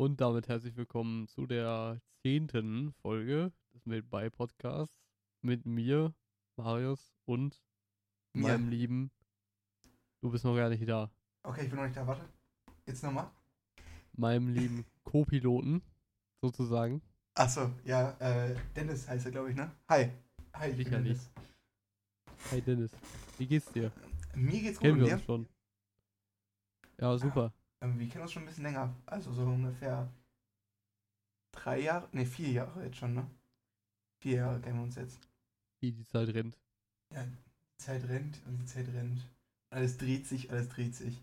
Und damit herzlich willkommen zu der zehnten Folge des Made by Podcasts mit mir, Marius und Mir. meinem lieben. Du bist noch gar nicht da. Okay, ich bin noch nicht da, warte. Jetzt nochmal. Meinem lieben Co-Piloten, sozusagen. Achso, ja, äh, Dennis heißt er, glaube ich, ne? Hi. Hi, ich bin Sicherlich. Dennis. Hi Dennis, wie geht's dir? Mir geht's gut Kennen wir dir? uns schon? Ja, super. Wir kennen uns schon ein bisschen länger. Also so ungefähr drei Jahre, ne, vier Jahre jetzt schon, ne? Vier Jahre kennen wir uns jetzt. Wie die Zeit rennt. Ja, die Zeit rennt und die Zeit rennt. Alles dreht sich, alles dreht sich.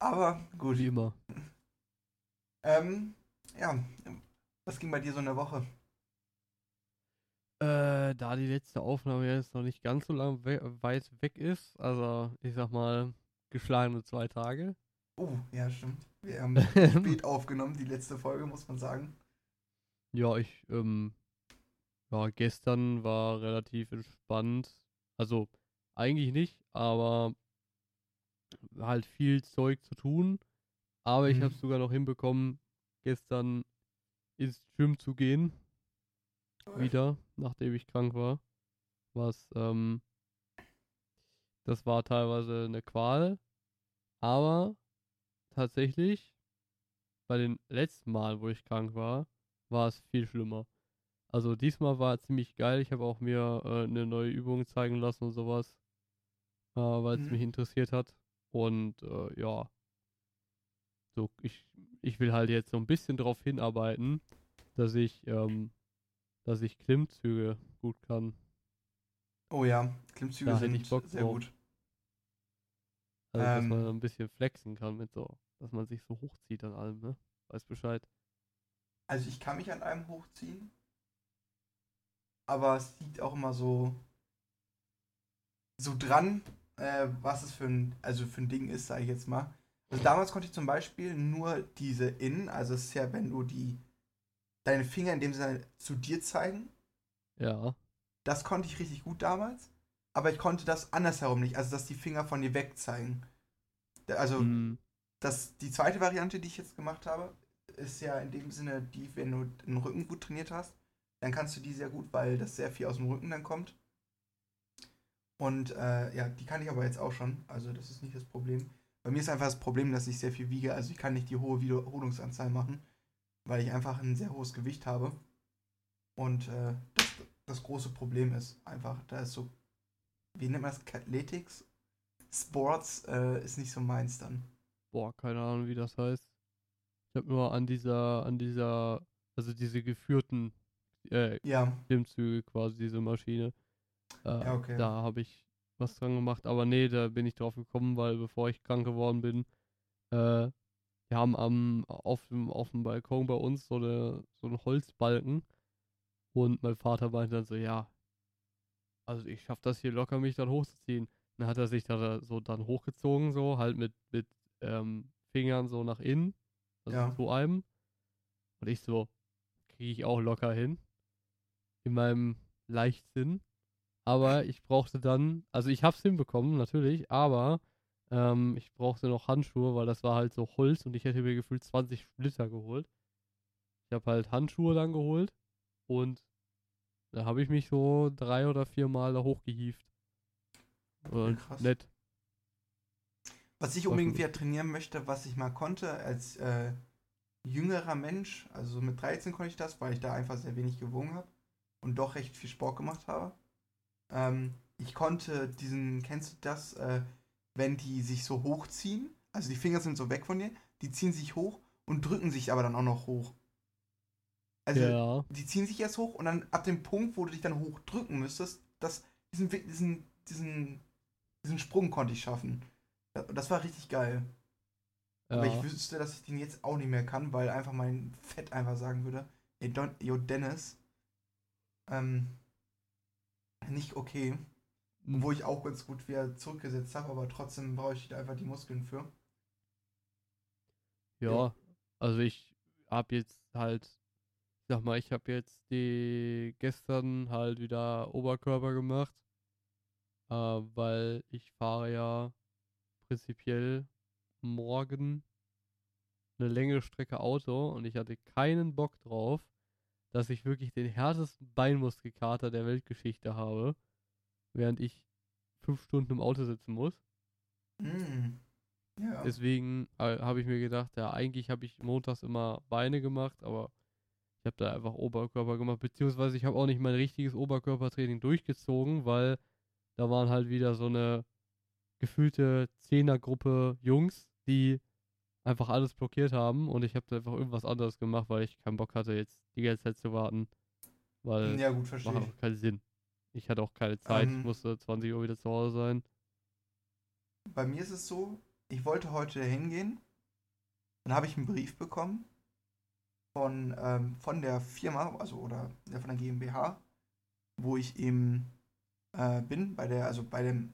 Aber gut. Wie immer. Ähm, ja, was ging bei dir so in der Woche? Äh, da die letzte Aufnahme jetzt noch nicht ganz so lang we weit weg ist, also ich sag mal, geschlagene zwei Tage. Oh, ja, stimmt. Wir haben spät aufgenommen, die letzte Folge, muss man sagen. Ja, ich, ähm, ja, gestern war relativ entspannt. Also, eigentlich nicht, aber halt viel Zeug zu tun. Aber ich Mhm. habe sogar noch hinbekommen, gestern ins Gym zu gehen. Wieder, nachdem ich krank war. Was, ähm, das war teilweise eine Qual. Aber tatsächlich, bei den letzten Malen, wo ich krank war, war es viel schlimmer. Also diesmal war es ziemlich geil. Ich habe auch mir äh, eine neue Übung zeigen lassen und sowas, äh, weil es Mhm. mich interessiert hat. Und äh, ja, so ich, ich will halt jetzt so ein bisschen darauf hinarbeiten, dass ich, ähm, dass ich Klimmzüge gut kann. Oh ja, Klimmzüge Da sind sehr drauf. gut. Also dass man Ähm. ein bisschen flexen kann mit so, dass man sich so hochzieht an allem, ne? Weiß Bescheid. Also ich kann mich an einem hochziehen, aber es liegt auch immer so so dran, äh, was es für ein, also für ein Ding ist, sage ich jetzt mal. Also damals konnte ich zum Beispiel nur diese In, also es ist ja, wenn du die deine Finger in dem Sinne zu dir zeigen, Ja. das konnte ich richtig gut damals, aber ich konnte das andersherum nicht, also dass die Finger von dir weg zeigen. Also Mm, das, die zweite Variante, die ich jetzt gemacht habe, ist ja in dem Sinne die, wenn du den Rücken gut trainiert hast, dann kannst du die sehr gut, weil das sehr viel aus dem Rücken dann kommt. Und äh, ja, die kann ich aber jetzt auch schon, also das ist nicht das Problem. Bei mir ist einfach das Problem, dass ich sehr viel wiege, also ich kann nicht die hohe Wiederholungsanzahl machen, weil ich einfach ein sehr hohes Gewicht habe. Und äh, das, das große Problem ist einfach, da ist so, wie nennt man das, Athletics? Sports äh, ist nicht so meins dann. Boah, keine Ahnung, wie das heißt. Ich habe nur an dieser, an dieser, also diese geführten äh, Ja, Klimmzüge quasi, diese Maschine. Äh, Ja, okay. Da habe ich was dran gemacht, aber nee, da bin ich drauf gekommen, weil bevor ich krank geworden bin, äh, wir haben am, auf, dem, auf dem Balkon bei uns so, eine, so einen Holzbalken und mein Vater meinte dann so, ja, also ich schaff das hier locker, mich dann hochzuziehen. Dann hat er sich da so dann hochgezogen, so halt mit, mit ähm, Fingern so nach innen, also Ja. zu einem. Und ich so, kriege ich auch locker hin. In meinem Leichtsinn. Aber ich brauchte dann, also ich hab's hinbekommen, natürlich, aber ähm, ich brauchte noch Handschuhe, weil das war halt so Holz und ich hätte mir gefühlt 20 Splitter geholt. Ich habe halt Handschuhe dann geholt und da habe ich mich so drei oder vier Mal da hochgehievt. Und krass. nett. Was ich unbedingt wieder trainieren möchte, was ich mal konnte als äh, jüngerer Mensch, also mit 13 konnte ich das, weil ich da einfach sehr wenig gewogen habe und doch recht viel Sport gemacht habe. Ähm, ich konnte diesen, kennst du das, äh, wenn die sich so hochziehen, also die Finger sind so weg von dir, die ziehen sich hoch und drücken sich aber dann auch noch hoch. Also ja, die ziehen sich erst hoch und dann ab dem Punkt, wo du dich dann hochdrücken müsstest, das, diesen, diesen, diesen, diesen Sprung konnte ich schaffen. Das war richtig geil. Aber ja. ich wüsste, dass ich den jetzt auch nicht mehr kann, weil einfach mein Fett einfach sagen würde, ey, Don, yo, Dennis, ähm, nicht okay. Hm. Wo ich auch ganz gut wieder zurückgesetzt habe, aber trotzdem brauche ich einfach die Muskeln für. Ja, Ja. also ich habe jetzt halt, ich sag mal, ich habe jetzt die gestern halt wieder Oberkörper gemacht, äh, weil ich fahre ja prinzipiell morgen eine längere Strecke Auto und ich hatte keinen Bock drauf, dass ich wirklich den härtesten Beinmuskelkater der Weltgeschichte habe, während ich fünf Stunden im Auto sitzen muss. Mm. Ja. Deswegen äh, habe ich mir gedacht, ja, eigentlich habe ich montags immer Beine gemacht, aber ich habe da einfach Oberkörper gemacht, beziehungsweise ich habe auch nicht mein richtiges Oberkörpertraining durchgezogen, weil da waren halt wieder so eine gefühlte Zehnergruppe Jungs, die einfach alles blockiert haben und ich habe da einfach irgendwas anderes gemacht, weil ich keinen Bock hatte, jetzt die ganze Zeit zu warten. Weil ja, gut, macht verstehe ich. auch keinen Sinn. Ich hatte auch keine Zeit, Ähm. ich musste 20 Uhr wieder zu Hause sein. Bei mir ist es so, ich wollte heute hingehen. Dann habe ich einen Brief bekommen von, ähm, von der Firma, also oder von der GmbH, wo ich eben äh, bin, bei der, also bei dem,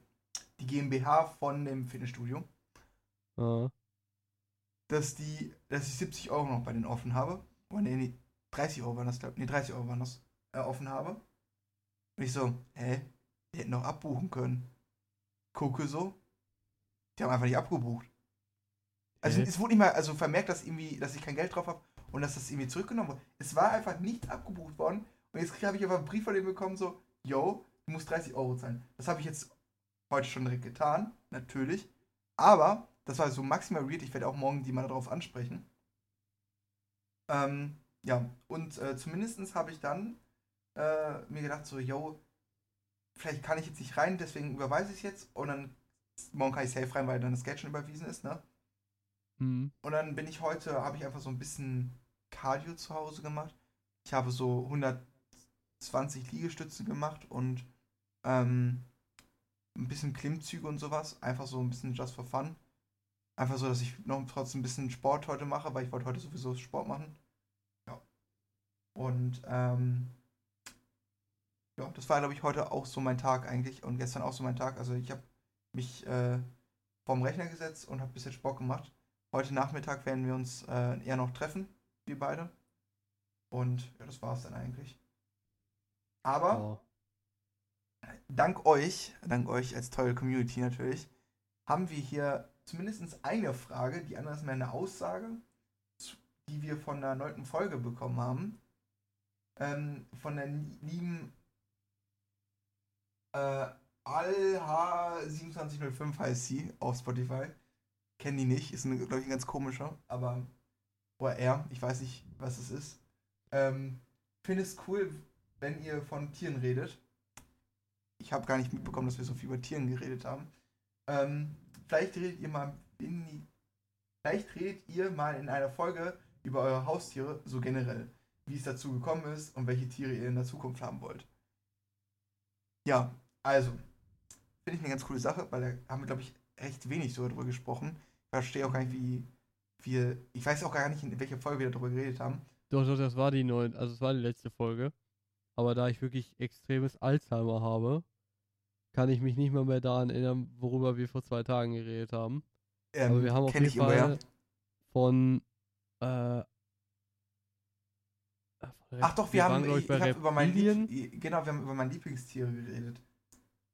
die GmbH von dem Fitnessstudio, Ah, dass die, dass ich 70 Euro noch bei denen offen habe. Oh nee, nee, 30 Euro waren das, glaub Nee, 30 Euro waren das, äh, offen habe. Und ich so, hä? Die hätten noch abbuchen können. Gucke so. Die haben einfach nicht abgebucht. Also Hä? es wurde nicht mal also vermerkt, dass irgendwie, dass ich kein Geld drauf habe und dass das irgendwie zurückgenommen wurde. Es war einfach nicht abgebucht worden. Und jetzt habe ich einfach einen Brief von denen bekommen, so, yo, du musst 30 Euro zahlen. Das habe ich jetzt heute schon direkt getan, natürlich. Aber das war so maximal weird. Ich werde auch morgen die mal darauf ansprechen. Ähm, ja, und äh, zumindest habe ich dann äh, mir gedacht, so, yo, vielleicht kann ich jetzt nicht rein, deswegen überweise ich es jetzt und dann morgen kann ich safe rein, weil dann das Geld schon überwiesen ist, ne? hm. Und dann bin ich heute, habe ich einfach so ein bisschen Cardio zu Hause gemacht. Ich habe so 120 Liegestützen gemacht und ähm, ein bisschen Klimmzüge und sowas. Einfach so ein bisschen just for fun. Einfach so, dass ich noch trotzdem ein bisschen Sport heute mache, weil ich wollte heute sowieso Sport machen. Ja. Und ähm, ja, das war, glaube ich, heute auch so mein Tag eigentlich und gestern auch so mein Tag. Also ich habe mich äh, vorm Rechner gesetzt und habe ein bisschen Sport gemacht. Heute Nachmittag werden wir uns äh, eher noch treffen, wir beide. Und ja, das war's dann eigentlich. Aber Oh. Dank euch, dank euch als tolle Community natürlich, haben wir hier zumindest eine Frage, die andere ist mehr eine Aussage, die wir von der neunten Folge bekommen haben. Ähm, von der lieben äh, AlH2705 heißt sie auf Spotify. Kennen die nicht, ist, glaube ich, ein ganz komischer, aber oder er, ich weiß nicht, was es ist. Ähm, Finde es cool, wenn ihr von Tieren redet. Ich habe gar nicht mitbekommen, dass wir so viel über Tieren geredet haben. Ähm, vielleicht redet ihr mal in vielleicht redet ihr mal in einer Folge über eure Haustiere, so generell, wie es dazu gekommen ist und welche Tiere ihr in der Zukunft haben wollt. Ja, also, finde ich eine ganz coole Sache, weil da haben wir, glaube ich, recht wenig so darüber gesprochen. Ich verstehe auch gar nicht, wie wir, ich weiß auch gar nicht, in welcher Folge wir darüber geredet haben. Doch, doch, das war die neun, also es war die letzte Folge. Aber da ich wirklich extremes Alzheimer habe, kann ich mich nicht mehr, mehr daran erinnern, worüber wir vor zwei Tagen geredet haben. Ähm, Aber wir haben auf jeden ich irgendwoher. Fall von äh, äh, von Ach doch, wir, haben, waren, ich, ich hab über mein. Lieb, genau, wir haben über mein Lieblingstiere geredet.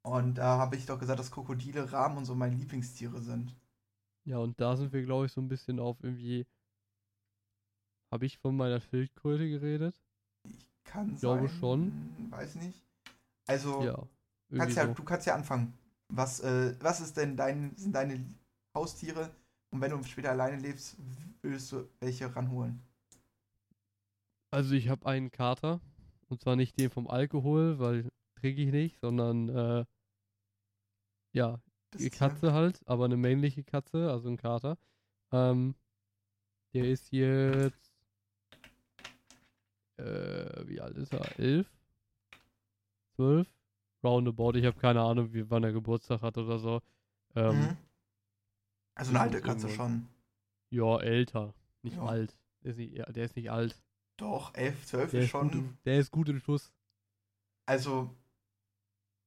Und da habe ich doch gesagt, dass Krokodile, Raben und so meine Lieblingstiere sind. Ja, und da sind wir, glaube ich, so ein bisschen auf irgendwie. Habe ich von meiner Schildkröte geredet? Kann Glaube sein, schon. Weiß nicht. Also, Ja. Kannst ja, so. du kannst ja anfangen. Was, äh, was ist denn dein, sind deine Haustiere? Und wenn du später alleine lebst, würdest du welche ranholen? Also ich habe einen Kater. Und zwar nicht den vom Alkohol, weil trinke ich nicht, sondern äh, ja, Das? Katze halt, aber eine männliche Katze, also ein Kater. Ähm, der ist jetzt äh, wie alt ist er? Elf? Zwölf? Roundabout, ich habe keine Ahnung, wie, wann er Geburtstag hat oder so. Ähm, Mhm. Also eine alte Katze schon. Ja, älter. Nicht Ja. alt. Der ist nicht, ja, der ist nicht alt. Doch, 11, 12 Der ist schon. im- der ist gut im Schuss. Also,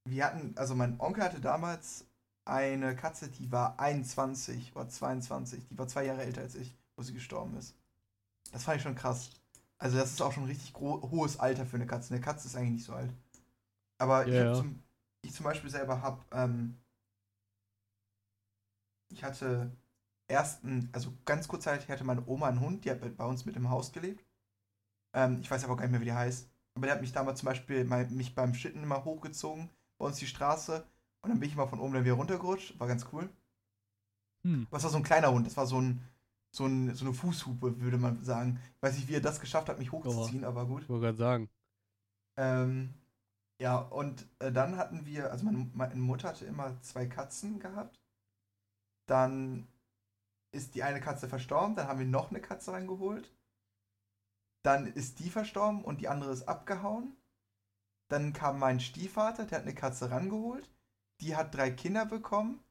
wir hatten, also mein Onkel hatte damals eine Katze, die war 21 oder 22. Die war zwei Jahre älter als ich, wo sie gestorben ist. Das fand ich schon krass. Also, das ist auch schon ein richtig hohes Alter für eine Katze. Eine Katze ist eigentlich nicht so alt. Aber ich, hab ja. zum, ich zum Beispiel selber habe, ähm, ich hatte ersten, also ganz kurzzeitig hatte meine Oma einen Hund, die hat bei uns mit im Haus gelebt. Ähm, ich weiß aber gar nicht mehr, wie die heißt. Aber der hat mich damals zum Beispiel mal, mich beim Schlitten immer hochgezogen, bei uns die Straße. Und dann bin ich mal von oben dann wieder runtergerutscht. War ganz cool. Hm. Aber es war so ein kleiner Hund, das war so ein, so, ein, so eine Fußhupe, würde man sagen. Ich weiß nicht, wie er das geschafft hat, mich hochzuziehen, aber gut. Ich wollte gerade sagen. Ähm, ja, und äh, dann hatten wir, also meine, meine Mutter hatte immer zwei Katzen gehabt. Dann ist die eine Katze verstorben, dann haben wir noch eine Katze reingeholt. Dann ist die verstorben und die andere ist abgehauen. Dann kam mein Stiefvater, der hat eine Katze rangeholt. Die hat drei Kinder bekommen.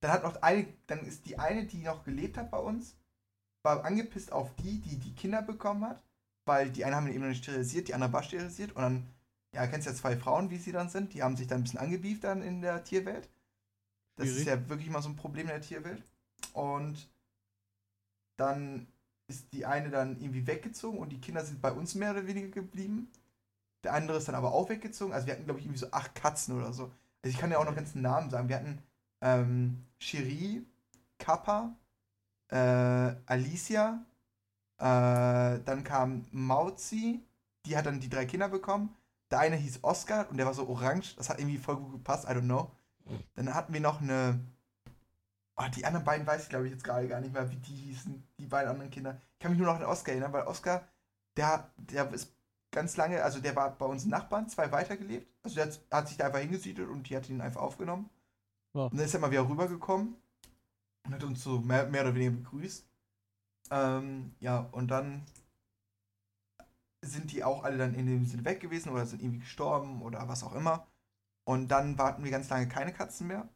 Dann hat noch eine, dann ist die eine, die noch gelebt hat bei uns, war angepisst auf die, die die Kinder bekommen hat, weil die eine haben wir eben noch nicht sterilisiert, die andere war sterilisiert und dann, ja, kennst ja zwei Frauen, wie sie dann sind, die haben sich dann ein bisschen angebieft dann in der Tierwelt. Das Schwierig. ist ja wirklich mal so ein Problem in der Tierwelt. Und dann ist die eine dann irgendwie weggezogen und die Kinder sind bei uns mehr oder weniger geblieben. Der andere ist dann aber auch weggezogen. Also wir hatten, glaube ich, irgendwie so acht Katzen oder so. Also ich kann ja auch noch ganzen Namen sagen. Wir hatten ähm, Cherie, Kappa, äh, Alicia, äh, dann kam Mauzi, die hat dann die drei Kinder bekommen. Der eine hieß Oscar und der war so orange. Das hat irgendwie voll gut gepasst, I don't know. Dann hatten wir noch eine. Oh, die anderen beiden weiß ich, glaube ich, jetzt gerade gar nicht mehr, wie die hießen, die beiden anderen Kinder. Ich kann mich nur noch an Oscar erinnern, weil Oscar, der, der ist ganz lange, also der war bei uns Nachbarn, zwei weitergelebt. Also der hat, hat sich da einfach hingesiedelt und die hat ihn einfach aufgenommen. Ja. Und dann ist er mal wieder rübergekommen und hat uns so mehr, mehr oder weniger begrüßt. Ähm, ja, und dann sind die auch alle dann in dem Sinne weg gewesen oder sind irgendwie gestorben oder was auch immer. Und dann warten wir ganz lange keine Katzen mehr.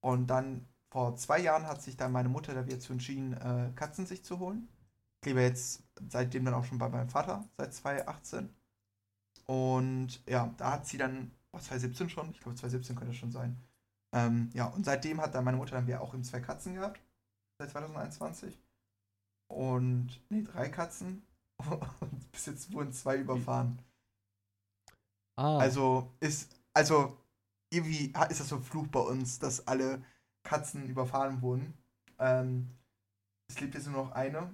Und dann vor zwei Jahren hat sich dann meine Mutter da wieder zu entschieden, äh, Katzen sich zu holen. Ich lebe jetzt seitdem dann auch schon bei meinem Vater, seit 2018. Und ja, da hat sie dann, was 2017 schon, ich glaube 2017 könnte es schon sein. Ähm, ja, und seitdem hat dann meine Mutter dann wieder auch eben zwei Katzen gehabt, seit 2021. Und, nee, drei Katzen. Und bis jetzt wurden zwei überfahren. Ah, Also ist, also irgendwie ist das so ein Fluch bei uns, dass alle Katzen überfahren wurden. Ähm, es lebt jetzt nur noch eine.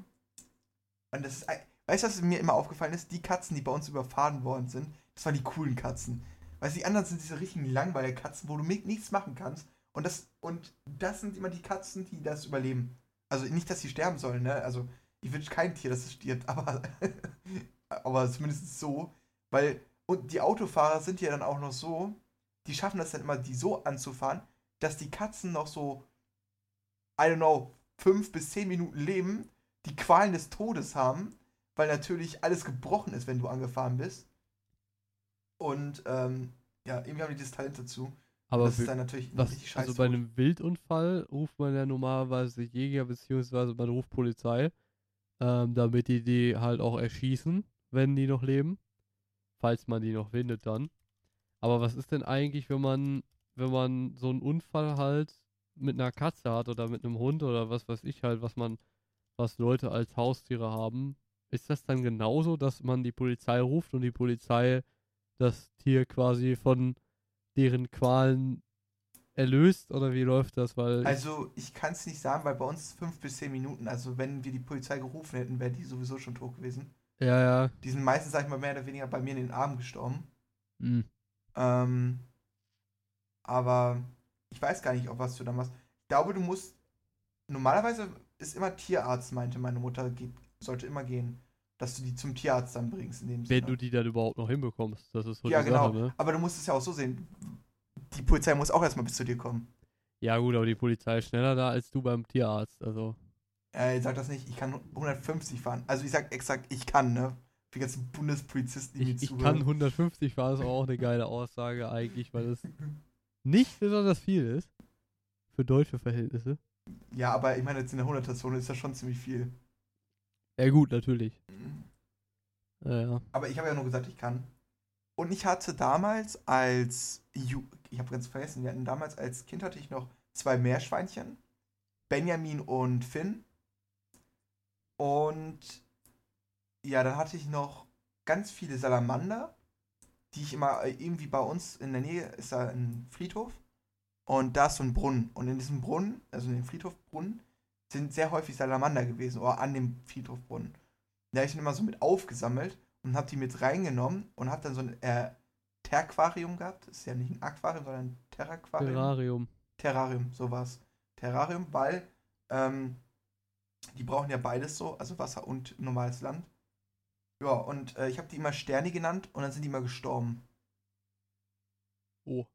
Und das ist, weißt du, was mir immer aufgefallen ist? Die Katzen, die bei uns überfahren worden sind, das waren die coolen Katzen. Weißt du, die anderen sind diese richtigen langweilige Katzen, wo du mit nichts machen kannst. Und das, und das sind immer die Katzen, die das überleben. Also nicht, dass sie sterben sollen, ne? Also ich wünsche kein Tier, dass es stirbt, aber, aber zumindest so. Weil, und die Autofahrer sind ja dann auch noch so, die schaffen das dann immer, die so anzufahren, dass die Katzen noch so, I don't know, fünf bis zehn Minuten leben, die Qualen des Todes haben, weil natürlich alles gebrochen ist, wenn du angefahren bist. Und ähm, ja, irgendwie haben die das Talent dazu. aber das ist dann natürlich was, richtig scheiße. also bei einem Wildunfall ruft man ja normalerweise Jäger beziehungsweise man ruft Polizei, ähm, damit die die halt auch erschießen, wenn die noch leben, falls man die noch findet dann. Aber was ist denn eigentlich, wenn man, wenn man so einen Unfall halt mit einer Katze hat oder mit einem Hund oder was weiß ich halt, was man, was Leute als Haustiere haben? Ist das dann genauso, dass man die Polizei ruft und die Polizei das Tier quasi von deren Qualen erlöst oder wie läuft das? Weil Also, ich kann es nicht sagen, weil bei uns fünf bis zehn Minuten, also wenn wir die Polizei gerufen hätten, wäre die sowieso schon tot gewesen. ja, ja. Die sind meistens, sag ich mal, mehr oder weniger bei mir in den Armen gestorben. hm. Ähm, aber ich weiß gar nicht, ob was du da machst. Ich glaube, du musst. Normalerweise ist immer Tierarzt, meinte meine Mutter, geht, sollte immer gehen. Dass du die zum Tierarzt dann bringst in dem Wenn Sinne. du die dann überhaupt noch hinbekommst, das ist so ja, genau. Sache, ne? Aber du musst es ja auch so sehen. Die Polizei muss auch erstmal bis zu dir kommen. Ja gut, aber die Polizei ist schneller da als du beim Tierarzt, also. Äh, sag das nicht, ich kann 150 fahren. Also ich sag exakt, ich kann, ne? Für die ganzen Bundespolizisten, die mir Ich, ich kann 150 fahren, ist auch eine geile Aussage eigentlich, weil es nicht besonders viel ist. Für deutsche Verhältnisse. Ja, aber ich meine, jetzt in der 100er-Zone ist das schon ziemlich viel. Ja gut, natürlich. Ja, ja. Aber ich habe ja nur gesagt, ich kann. Und ich hatte damals als ich habe ganz vergessen, wir hatten damals als Kind hatte ich noch zwei Meerschweinchen, Benjamin und Finn. Und ja, dann hatte ich noch ganz viele Salamander, die ich immer äh, irgendwie bei uns in der Nähe ist da ein Friedhof und da ist so ein Brunnen und in diesem Brunnen, also in dem Friedhofbrunnen, sind sehr häufig Salamander gewesen oder an dem Friedhofbrunnen. Da habe ich dann immer so mit aufgesammelt und habe die mit reingenommen und habe dann so ein äh, Terquarium gehabt. Das ist ja nicht ein Aquarium, sondern ein Terraquarium. Terrarium. Terrarium, sowas. Terrarium, weil ähm, die brauchen ja beides so, also Wasser und normales Land. Ja, und äh, ich habe die immer Sterni genannt und dann sind die immer gestorben. Oh,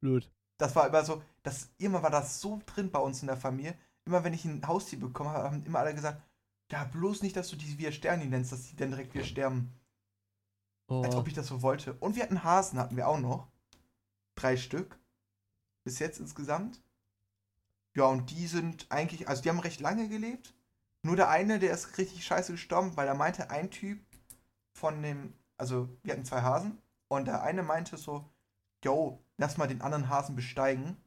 blöd. Das war immer so, das, immer war das so drin bei uns in der Familie. Immer wenn ich ein Haustier bekommen habe, haben immer alle gesagt, ja, bloß nicht, dass du die wie Sterni nennst, dass die dann direkt wieder sterben. Oh, Als ob ich das so wollte. Und wir hatten Hasen, hatten wir auch noch. Drei Stück. Bis jetzt insgesamt. Ja, und die sind eigentlich, also die haben recht lange gelebt. Nur der eine, der ist richtig scheiße gestorben, weil er meinte, ein Typ von dem, also wir hatten zwei Hasen. Und der eine meinte so, yo, lass mal den anderen Hasen besteigen.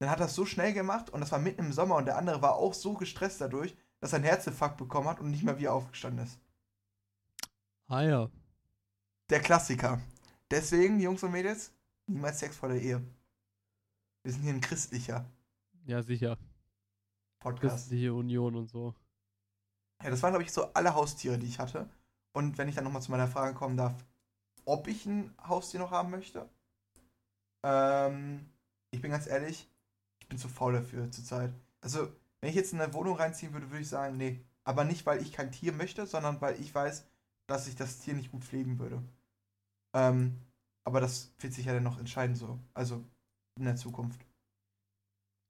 Dann hat er es so schnell gemacht und das war mitten im Sommer und der andere war auch so gestresst dadurch, dass er einen Herzinfarkt bekommen hat und nicht mehr wieder aufgestanden ist. ah ja. Der Klassiker. Deswegen, Jungs und Mädels, niemals Sex vor der Ehe. Wir sind hier ein christlicher Ja, sicher. Podcast. Christliche Union und so. Ja, das waren, glaube ich, so alle Haustiere, die ich hatte. Und wenn ich dann nochmal zu meiner Frage kommen darf, ob ich ein Haustier noch haben möchte, ähm, ich bin ganz ehrlich, ich bin zu faul dafür zurzeit. Also, wenn ich jetzt in eine Wohnung reinziehen würde, würde ich sagen, nee. Aber nicht, weil ich kein Tier möchte, sondern weil ich weiß, dass ich das Tier nicht gut pflegen würde. Ähm, aber das wird sich ja dann noch entscheiden so. Also in der Zukunft.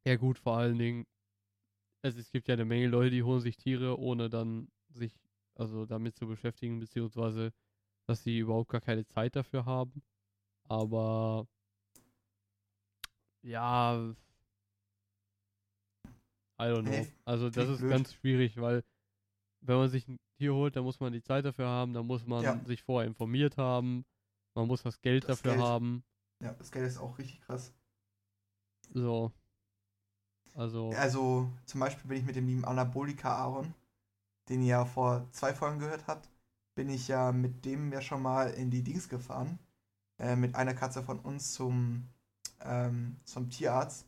Ja gut, vor allen Dingen, also es gibt ja eine Menge Leute, die holen sich Tiere, ohne dann sich also damit zu beschäftigen, beziehungsweise dass sie überhaupt gar keine Zeit dafür haben. Aber ja, I don't know. Also das ist ganz schwierig, weil wenn man sich Tier holt, dann muss man die Zeit dafür haben, dann muss man Ja. sich vorher informiert haben, man muss das Geld Das dafür Geld. haben. Ja, das Geld ist auch richtig krass. So. Also, Also zum Beispiel bin ich mit dem lieben Anabolika Aaron, den ihr ja vor zwei Folgen gehört habt, bin ich ja mit dem ja schon mal in die Dings gefahren. Äh, mit einer Katze von uns zum, ähm, zum Tierarzt.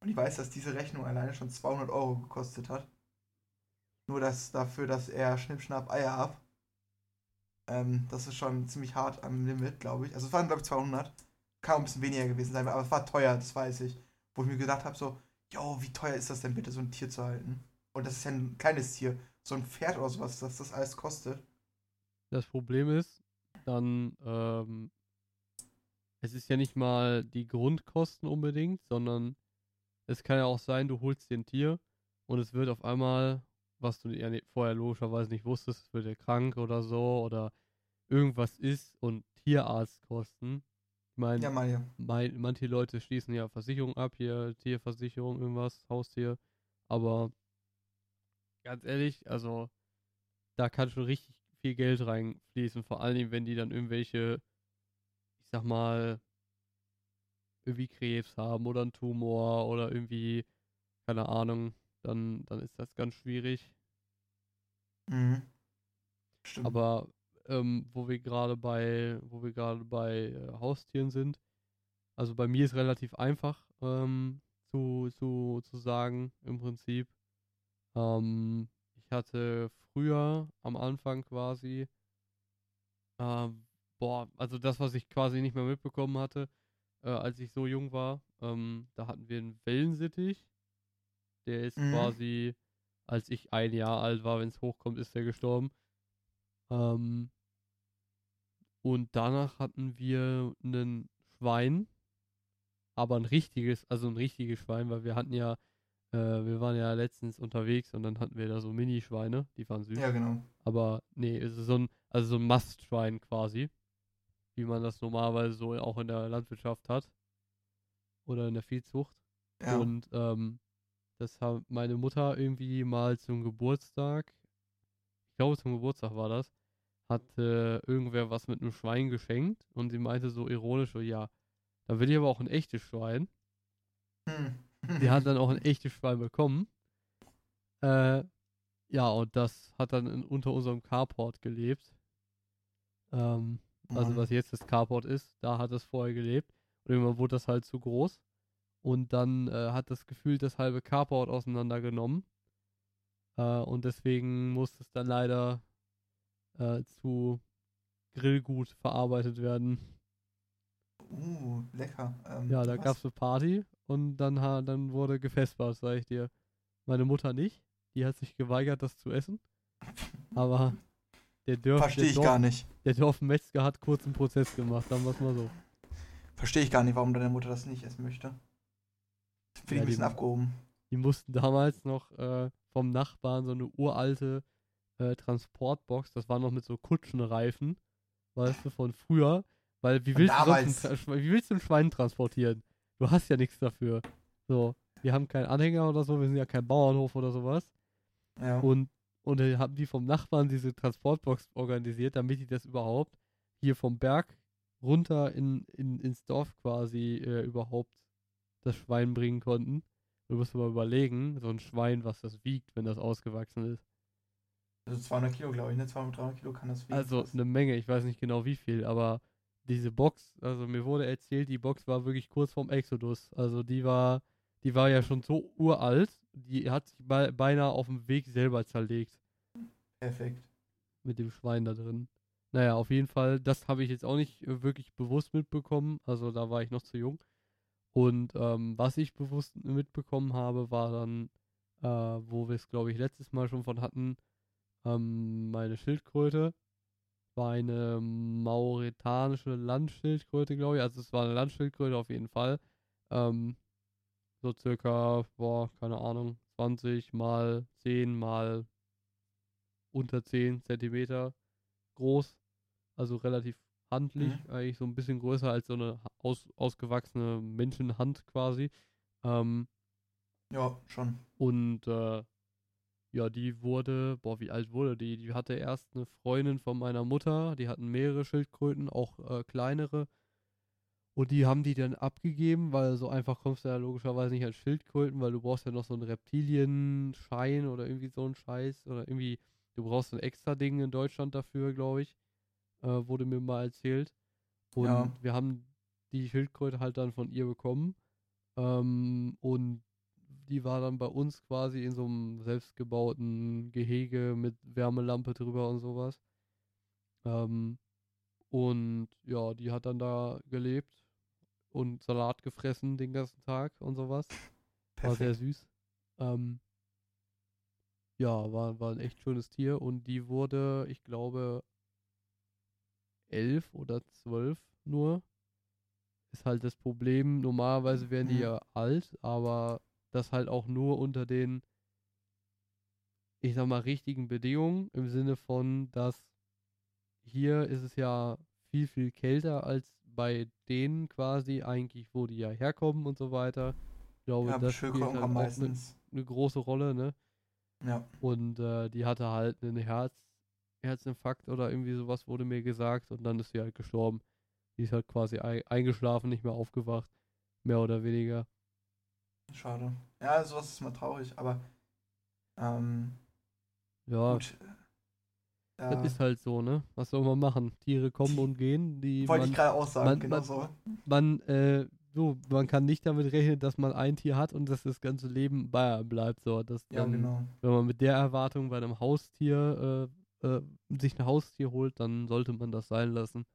Und ich weiß, dass diese Rechnung alleine schon 200 Euro gekostet hat. Nur das dafür, dass er Schnipp, Schnapp, Eier ab. Ähm, das ist schon ziemlich hart am Limit, glaube ich. Also es waren, glaube ich, 200. Kann auch ein bisschen weniger gewesen sein, aber es war teuer, das weiß ich. Wo ich mir gedacht habe, so, jo, wie teuer ist das denn bitte, so ein Tier zu halten? Und das ist ja ein kleines Tier, so ein Pferd oder sowas, dass das alles kostet. das Problem ist, dann, ähm, es ist ja nicht mal die Grundkosten unbedingt, sondern es kann ja auch sein, du holst dir ein Tier und es wird auf einmal, was du ja vorher logischerweise nicht wusstest, es wird ja krank oder so oder irgendwas ist und Tierarztkosten. Ich meine, Ja, Maja. Mei- manche Leute schließen ja Versicherung ab, hier Tierversicherung, irgendwas, Haustier. Aber ganz ehrlich, also da kann schon richtig viel Geld reinfließen. Vor Dingen, wenn die dann irgendwelche, ich sag mal, irgendwie Krebs haben oder einen Tumor oder irgendwie, keine Ahnung, dann, dann ist das ganz schwierig. Mhm. Stimmt. Aber ähm, wo wir gerade bei, wo wir gerade bei äh, Haustieren sind, also bei mir ist relativ einfach ähm, zu, zu, zu sagen im Prinzip. Ähm, ich hatte früher am Anfang quasi, ähm, boah, also das, was ich quasi nicht mehr mitbekommen hatte, äh, als ich so jung war, ähm, da hatten wir einen Wellensittich. Der ist Mhm. quasi, als ich ein Jahr alt war, wenn es hochkommt, ist der gestorben. Ähm, und danach hatten wir einen Schwein, aber ein richtiges, also ein richtiges Schwein, weil wir hatten ja, äh, wir waren ja letztens unterwegs und dann hatten wir da so Mini-Schweine, die waren süß. ja, genau. Aber nee, es ist so ein, also so ein Mastschwein quasi, wie man das normalerweise so auch in der Landwirtschaft hat oder in der Viehzucht. Ja. Und ähm, das hat meine Mutter irgendwie mal zum Geburtstag, ich glaube zum Geburtstag war das, hatte irgendwer was mit einem Schwein geschenkt und sie meinte so ironisch, so ja, da will ich aber auch ein echtes Schwein. Die hat dann auch ein echtes Schwein bekommen. Äh, ja, und das hat dann in, unter unserem Carport gelebt. Ähm, also Mann. was jetzt das Carport ist, da hat es vorher gelebt. Und irgendwann wurde das halt zu groß. Und dann äh, hat das Gefühl das halbe Carport auseinandergenommen. Äh, und deswegen musste es dann leider äh, zu Grillgut verarbeitet werden. Uh, lecker. Ähm, Ja, da gab es eine Party und dann, dann wurde gefespert, sag ich dir. Meine Mutter nicht. Die hat sich geweigert, das zu essen. Aber der, Dörf, Verstehe ich Dorf, gar nicht. der Dorfmetzger hat kurz einen Prozess gemacht, sagen wir es mal so. Verstehe ich gar nicht, warum deine Mutter das nicht essen möchte. Finde ich Ja, ein bisschen die- abgehoben. Die mussten damals noch äh, vom Nachbarn so eine uralte äh, Transportbox, das war noch mit so Kutschenreifen, weißt du, von früher. Weil wie willst, du sonst damals. ein, Tra- wie willst du ein Schwein transportieren? Du hast ja nichts dafür. So, wir haben keinen Anhänger oder so, wir sind ja kein Bauernhof oder sowas. Ja. Und, und dann haben die vom Nachbarn diese Transportbox organisiert, damit die das überhaupt hier vom Berg runter in, in, ins Dorf quasi äh, überhaupt das Schwein bringen konnten. Du musst mal überlegen, so ein Schwein, was das wiegt, wenn das ausgewachsen ist. Also 200 Kilo, glaube ich, ne? 200, 300 Kilo kann das wiegen. Also eine Menge, ich weiß nicht genau wie viel, aber diese Box, also mir wurde erzählt, die Box war wirklich kurz vorm Exodus. Also die war, die war ja schon so uralt, die hat sich be beinahe auf dem Weg selber zerlegt. Perfekt. mit dem Schwein da drin. Naja, auf jeden Fall, das habe ich jetzt auch nicht wirklich bewusst mitbekommen. Also da war ich noch zu jung. Und ähm, was ich bewusst mitbekommen habe, war dann, äh, wo wir es, glaube ich, letztes Mal schon von hatten, ähm, meine Schildkröte war eine mauretanische Landschildkröte, glaube ich. Also es war eine Landschildkröte auf jeden Fall. Ähm, so circa, boah, keine Ahnung, 20 mal 10 mal unter 10 Zentimeter groß. Also relativ handlich, eigentlich so ein bisschen größer als so eine aus, ausgewachsene Menschenhand quasi. Ähm, Ja, schon. und äh, ja, die wurde, boah, wie alt wurde die? Die hatte erst eine Freundin von meiner Mutter, die hatten mehrere Schildkröten, auch äh, kleinere. Und die haben die dann abgegeben, weil so einfach kommst du ja logischerweise nicht als Schildkröten, weil du brauchst ja noch so einen Reptilienschein oder irgendwie so einen Scheiß oder irgendwie, du brauchst ein extra Ding in Deutschland dafür, glaube ich. Äh, wurde mir mal erzählt. Und Ja. wir haben die Schildkröte halt dann von ihr bekommen. Ähm, und die war dann bei uns quasi in so einem selbstgebauten Gehege mit Wärmelampe drüber und sowas. Ähm, und ja, die hat dann da gelebt und Salat gefressen den ganzen Tag und sowas. War sehr Perfekt. süß. Ähm, ja, war, war ein echt schönes Tier und die wurde, ich glaube, elf oder zwölf nur. Ist halt das Problem. Normalerweise werden die Mhm. ja alt, aber das halt auch nur unter den, ich sag mal, richtigen Bedingungen. Im Sinne von, dass hier ist es ja viel, viel kälter als bei denen quasi eigentlich, wo die ja herkommen und so weiter. Ich glaube, Ja, das spielt halt auch eine eine große Rolle, ne? Ja. Und äh, die hatte halt einen Herz, Herzinfarkt oder irgendwie sowas wurde mir gesagt und dann ist sie halt gestorben. Die ist halt quasi ei eingeschlafen, nicht mehr aufgewacht, mehr oder weniger. Schade. Ja, sowas ist mal traurig, aber ähm, Ja, gut. das Äh, ist halt so, ne? Was soll man machen? Tiere kommen und gehen, die wollte man, ich gerade auch sagen, man- genau man- so. man, äh, so, man kann nicht damit rechnen, dass man ein Tier hat und dass das ganze Leben bei einem bleibt. So, dass Ja, dann, genau. wenn man mit der Erwartung bei einem Haustier äh, äh, sich ein Haustier holt, dann sollte man das sein lassen.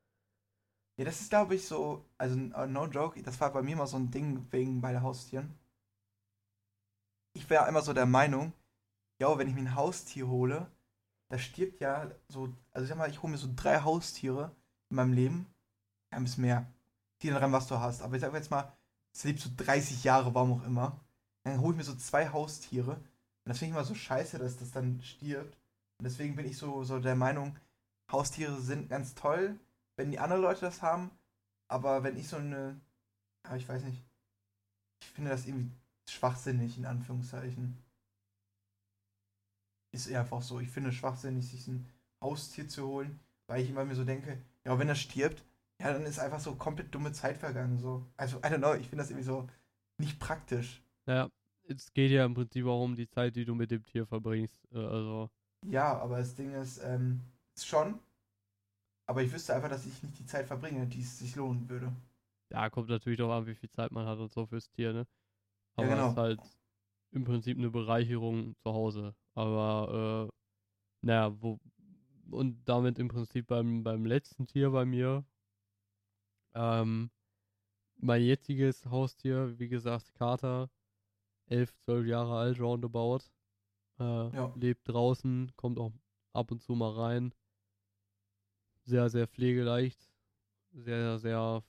Ja, das ist, glaube ich, so, also uh, no joke, das war bei mir mal so ein Ding wegen bei den Haustieren. Ich wäre immer so der Meinung, ja, wenn ich mir ein Haustier hole, da stirbt ja so, also ich sag mal, ich hole mir so drei Haustiere in meinem Leben, ein bisschen mehr, die daran, was du hast, aber ich sag jetzt mal, es lebt so 30 Jahre, warum auch immer, dann hole ich mir so zwei Haustiere und das finde ich immer so scheiße, dass das dann stirbt deswegen bin ich so, so der Meinung, Haustiere sind ganz toll, wenn die anderen Leute das haben, aber wenn ich so eine, ja, ich weiß nicht, ich finde das irgendwie schwachsinnig, in Anführungszeichen. Ist einfach so, ich finde es schwachsinnig, sich ein Haustier zu holen, weil ich immer mir so denke, ja, wenn er stirbt, ja, dann ist einfach so komplett dumme Zeit vergangen, so. Also, I don't know, ich finde das irgendwie so nicht praktisch. Naja, es geht ja im Prinzip auch um die Zeit, die du mit dem Tier verbringst. Äh, also, Ja, aber das Ding ist, ähm, schon, aber ich wüsste einfach, dass ich nicht die Zeit verbringe, die es sich lohnen würde. ja, kommt natürlich auch an, wie viel Zeit man hat und so fürs Tier, ne? Ja, Aber es genau. ist halt im Prinzip eine Bereicherung zu Hause. Aber, äh, naja, wo, und damit im Prinzip beim, beim letzten Tier bei mir, ähm, mein jetziges Haustier, wie gesagt, Kater, 11, 12 Jahre alt, roundabout, äh, Ja. lebt draußen, kommt auch ab und zu mal rein. Sehr, sehr pflegeleicht, sehr, sehr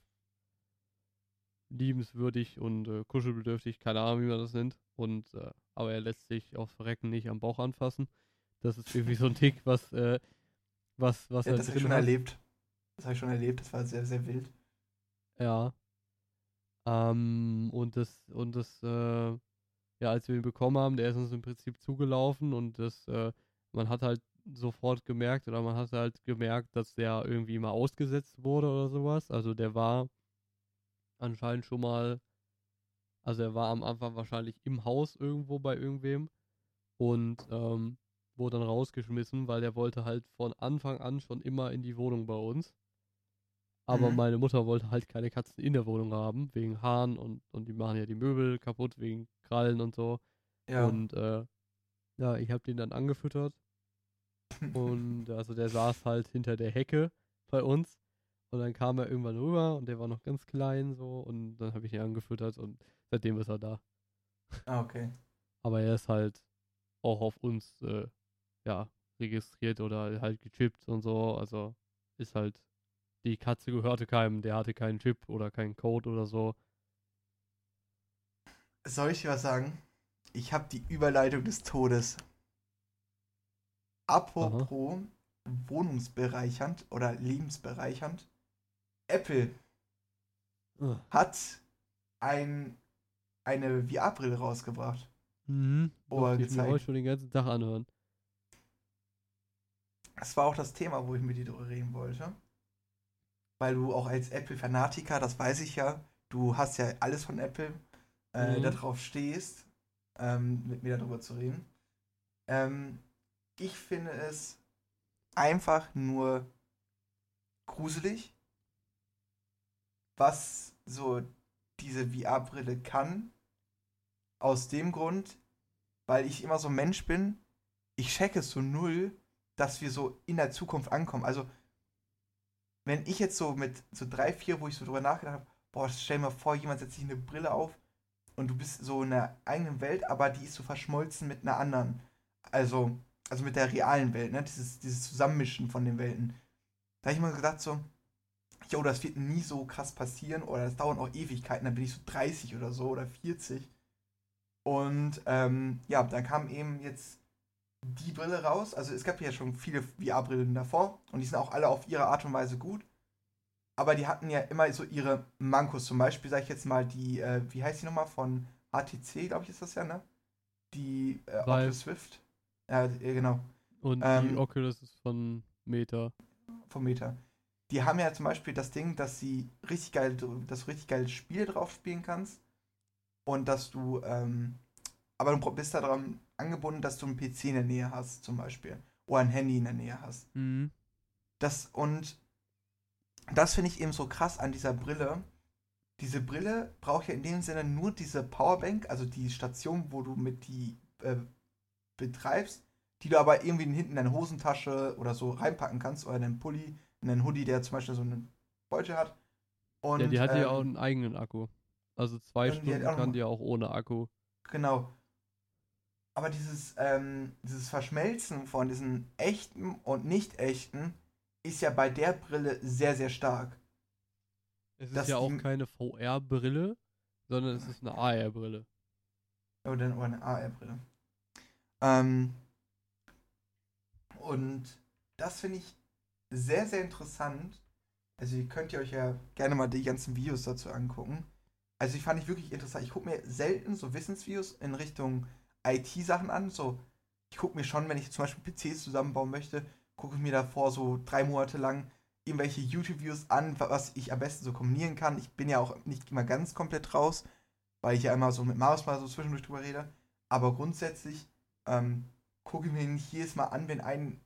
liebenswürdig und äh, kuschelbedürftig, keine Ahnung, wie man das nennt. Und äh, aber er lässt sich aufs Verrecken nicht am Bauch anfassen. Das ist irgendwie so ein Tick, was, äh, was, was Ja, er das habe ich schon hat. erlebt. Das habe ich schon erlebt, das war sehr, sehr wild. Ja. Ähm, und das, und das, äh, ja, als wir ihn bekommen haben, der ist uns im Prinzip zugelaufen und das, äh, man hat halt sofort gemerkt oder man hat halt gemerkt, dass der irgendwie mal ausgesetzt wurde oder sowas. Also der war anscheinend schon mal, also er war am Anfang wahrscheinlich im Haus irgendwo bei irgendwem und ähm, wurde dann rausgeschmissen, weil der wollte halt von Anfang an schon immer in die Wohnung bei uns. Aber Mhm. meine Mutter wollte halt keine Katzen in der Wohnung haben, wegen Haaren und, und die machen ja die Möbel kaputt, wegen Krallen und so. Ja. Und äh, ja, ich habe den dann angefüttert. Und also der saß halt hinter der Hecke bei uns. Und dann kam er irgendwann rüber und der war noch ganz klein so. Und dann habe ich ihn angefüttert und seitdem ist er da. ah, okay. Aber er ist halt auch auf uns äh, ja, registriert oder halt gechippt und so. Also ist halt, die Katze gehörte keinem, der hatte keinen Chip oder keinen Code oder so. Soll ich dir was sagen? Ich habe die Überleitung des Todes. Apropos wohnungsbereichernd oder lebensbereichernd. Apple Ugh. hat ein, eine VR-Brille rausgebracht. Mhm. Oh, ich mir gezeigt. heute schon den ganzen Tag anhören. Das war auch das Thema, wo ich mit dir drüber reden wollte. Weil du auch als Apple-Fanatiker, das weiß ich ja, du hast ja alles von Apple, äh, Mhm. darauf stehst, ähm, mit mir darüber zu reden. Ähm, ich finde es einfach nur gruselig, was so diese VR-Brille kann. Aus dem Grund, weil ich immer so ein Mensch bin, ich checke es so null, dass wir so in der Zukunft ankommen. Also, wenn ich jetzt so mit so drei, vier, wo ich so drüber nachgedacht habe, boah, stell mal vor, jemand setzt sich eine Brille auf und du bist so in einer eigenen Welt, aber die ist so verschmolzen mit einer anderen. Also, also mit der realen Welt, ne? Dieses, dieses Zusammenmischen von den Welten. Da habe ich mir gedacht so, jo, das wird nie so krass passieren oder das dauert auch Ewigkeiten, dann bin ich so 30 oder so oder 40. Und ähm, ja, dann kam eben jetzt die Brille raus. Also es gab ja schon viele VR-Brillen davor und die sind auch alle auf ihre Art und Weise gut. Aber die hatten ja immer so ihre Mankos. Zum Beispiel, sag ich jetzt mal, die, äh, wie heißt die nochmal? Von HTC, glaube ich, ist das ja, ne? Die äh. Oculus Swift. Ja, äh, genau. Und die Ähm, Oculus ist von Meta. vom Meta. Die haben ja zum Beispiel das Ding, dass sie richtig geil, dass du richtig geiles Spiel drauf spielen kannst. Und dass du, ähm, aber du bist daran angebunden, dass du einen PC in der Nähe hast, zum Beispiel. Oder ein Handy in der Nähe hast. Mhm. Das und das finde ich eben so krass an dieser Brille. Diese Brille braucht ja in dem Sinne nur diese Powerbank, also die Station, wo du mit die äh, betreibst, die du aber irgendwie hinten in deine Hosentasche oder so reinpacken kannst oder in deinen Pulli, in deinen Hoodie, der zum Beispiel so einen Beutel hat. Und, ja, die hat ja ähm, auch einen eigenen Akku. Also zwei und die Stunden auch kann die auch ohne Akku. Genau. Aber dieses, ähm, dieses Verschmelzen von diesen echten und nicht echten ist ja bei der Brille sehr, sehr stark. Es ist ja auch keine VR-Brille, sondern es ist eine AR-Brille. Oder eine AR-Brille. Ähm, und das finde ich sehr, sehr interessant. Also ihr könnt ihr euch ja gerne mal die ganzen Videos dazu angucken. Also ich fand ich wirklich interessant. Ich gucke mir selten so Wissensvideos in Richtung IT-Sachen an. So, ich gucke mir schon, wenn ich zum Beispiel PCs zusammenbauen möchte, gucke ich mir davor so drei Monate lang irgendwelche YouTube-Videos an, wa- was ich am besten so kombinieren kann. Ich bin ja auch nicht immer ganz komplett raus, weil ich ja immer so mit Marius mal so zwischendurch drüber rede. Aber grundsätzlich ähm, gucke ich mir nicht jedes Mal an, wenn ein,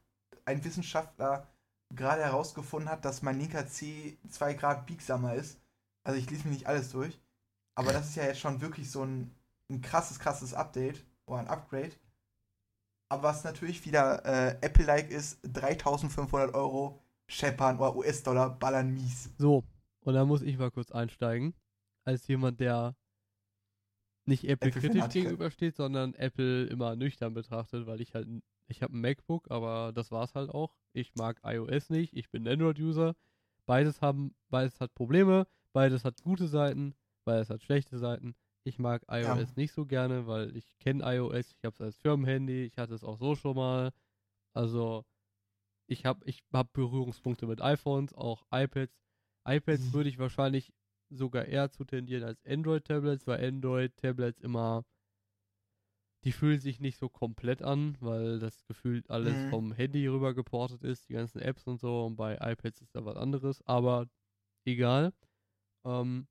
ein Wissenschaftler gerade herausgefunden hat, dass mein linker C 2 Grad biegsamer ist. Also ich lese mir nicht alles durch. Aber das ist ja jetzt schon wirklich so ein, ein krasses, krasses Update oder ein Upgrade. Aber was natürlich wieder äh, Apple-like ist, 3500 Euro scheppern oder US-Dollar ballern mies. So, und da muss ich mal kurz einsteigen. Als jemand, der nicht Apple kritisch Apple-Fanatiker. gegenübersteht, sondern Apple immer nüchtern betrachtet, weil ich halt, ich habe ein MacBook, aber das war's halt auch. Ich mag iOS nicht, ich bin Android-User. Beides haben, beides hat Probleme, beides hat gute Seiten, beides hat schlechte Seiten. Ich mag iOS Ja. nicht so gerne, weil ich kenne iOS, ich habe es als Firmenhandy, ich hatte es auch so schon mal. Also ich habe ich hab Berührungspunkte mit iPhones, auch iPads. iPads Mhm. würde ich wahrscheinlich sogar eher zu tendieren als Android-Tablets, weil Android-Tablets immer, die fühlen sich nicht so komplett an, weil das gefühlt alles Mhm. vom Handy rüber geportet ist, die ganzen Apps und so. Und bei iPads ist da was anderes, aber egal. Ähm,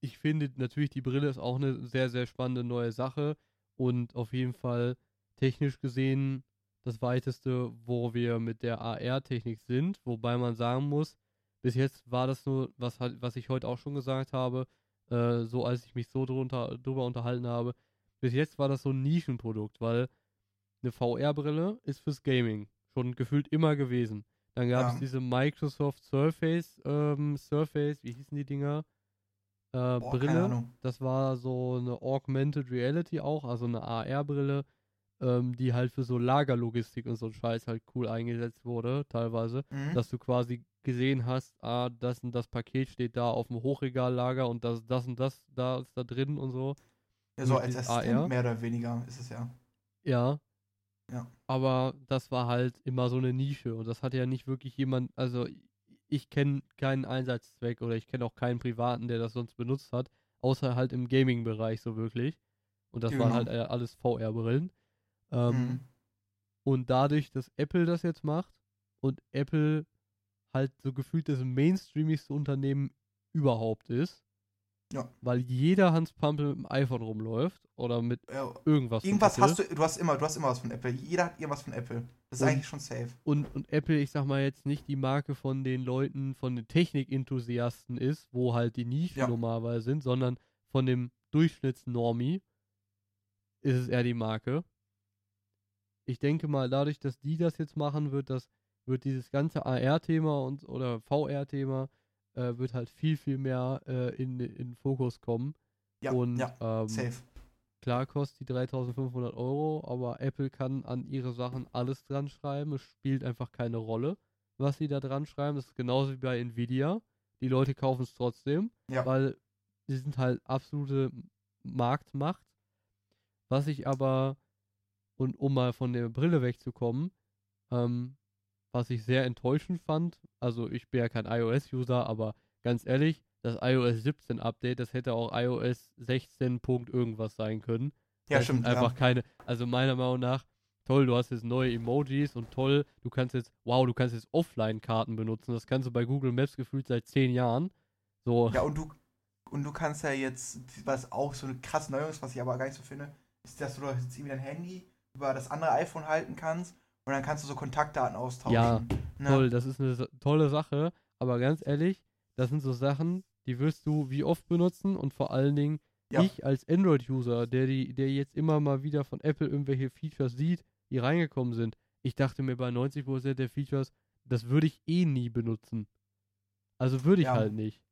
ich finde natürlich, die Brille ist auch eine sehr, sehr spannende neue Sache und auf jeden Fall technisch gesehen das weiteste, wo wir mit der AR-Technik sind, wobei man sagen muss, bis jetzt war das nur, was, was ich heute auch schon gesagt habe, äh, so als ich mich so drunter, drüber unterhalten habe, bis jetzt war das so ein Nischenprodukt, weil eine VR-Brille ist fürs Gaming schon gefühlt immer gewesen. Dann gab es Ja. diese Microsoft Surface, ähm, Surface, wie hießen die Dinger? Äh, Boah, Brille. Das war so eine Augmented Reality auch, also eine AR-Brille, ähm, die halt für so Lagerlogistik und so ein Scheiß halt cool eingesetzt wurde, teilweise. Mhm. Dass du quasi gesehen hast, ah, das und das Paket steht da auf dem Hochregallager und das, das und das da ist da drin und so. ja, so als Assistent AR. mehr oder weniger ist es ja. Ja. Ja. Aber das war halt immer so eine Nische und das hatte ja nicht wirklich jemand, also ich kenne keinen Einsatzzweck oder ich kenne auch keinen Privaten, der das sonst benutzt hat, außer halt im Gaming-Bereich so wirklich. Und das waren Genau. halt äh, alles VR-Brillen. Ähm, Mhm. Und dadurch, dass Apple das jetzt macht und Apple halt so gefühlt das mainstreamigste Unternehmen überhaupt ist, Ja. weil jeder Hans Pampel mit dem iPhone rumläuft oder mit Ja, irgendwas. von irgendwas hast du, du hast immer, du hast immer was von Apple. Jeder hat irgendwas von Apple. Das ist Und- eigentlich schon safe. und, und Apple, ich sag mal jetzt nicht die Marke von den Leuten, von den Technikenthusiasten ist, wo halt die Nischen Ja. normalerweise sind, sondern von dem Durchschnittsnormi ist es eher die Marke. Ich denke mal, dadurch, dass die das jetzt machen, wird das, wird dieses ganze AR-Thema und oder VR-Thema äh, wird halt viel, viel mehr äh, in, in den Fokus kommen. Ja, und ja, ähm, safe. Klar kostet die 3500 Euro, aber Apple kann an ihre Sachen alles dran schreiben. Es spielt einfach keine Rolle, was sie da dran schreiben. Das ist genauso wie bei Nvidia. Die Leute kaufen es trotzdem, Ja. weil sie sind halt absolute Marktmacht. Was ich aber, und um mal von der Brille wegzukommen, ähm, was ich sehr enttäuschend fand, also ich bin ja kein iOS-User, aber ganz ehrlich, das iOS 17 Update, das hätte auch iOS 16. Punkt irgendwas sein können. Ja, Das stimmt. einfach ja. keine, also meiner Meinung nach, toll, du hast jetzt neue Emojis und toll, du kannst jetzt, wow, du kannst jetzt Offline-Karten benutzen. Das kannst du bei Google Maps gefühlt seit zehn Jahren. So, Ja, und du, und du kannst ja jetzt, was auch so eine krasse Neuerung ist, was ich aber gar nicht so finde, ist, dass du jetzt irgendwie dein Handy über das andere iPhone halten kannst und dann kannst du so Kontaktdaten austauschen. Ja, Ne? toll, das ist eine tolle Sache, aber ganz ehrlich, das sind so Sachen, die wirst du wie oft benutzen und vor allen Dingen Ja. ich als Android-User, der die, der jetzt immer mal wieder von Apple irgendwelche Features sieht, die reingekommen sind. Ich dachte mir bei 90% der Features, das würde ich eh nie benutzen. Also würde ich Ja. halt nicht.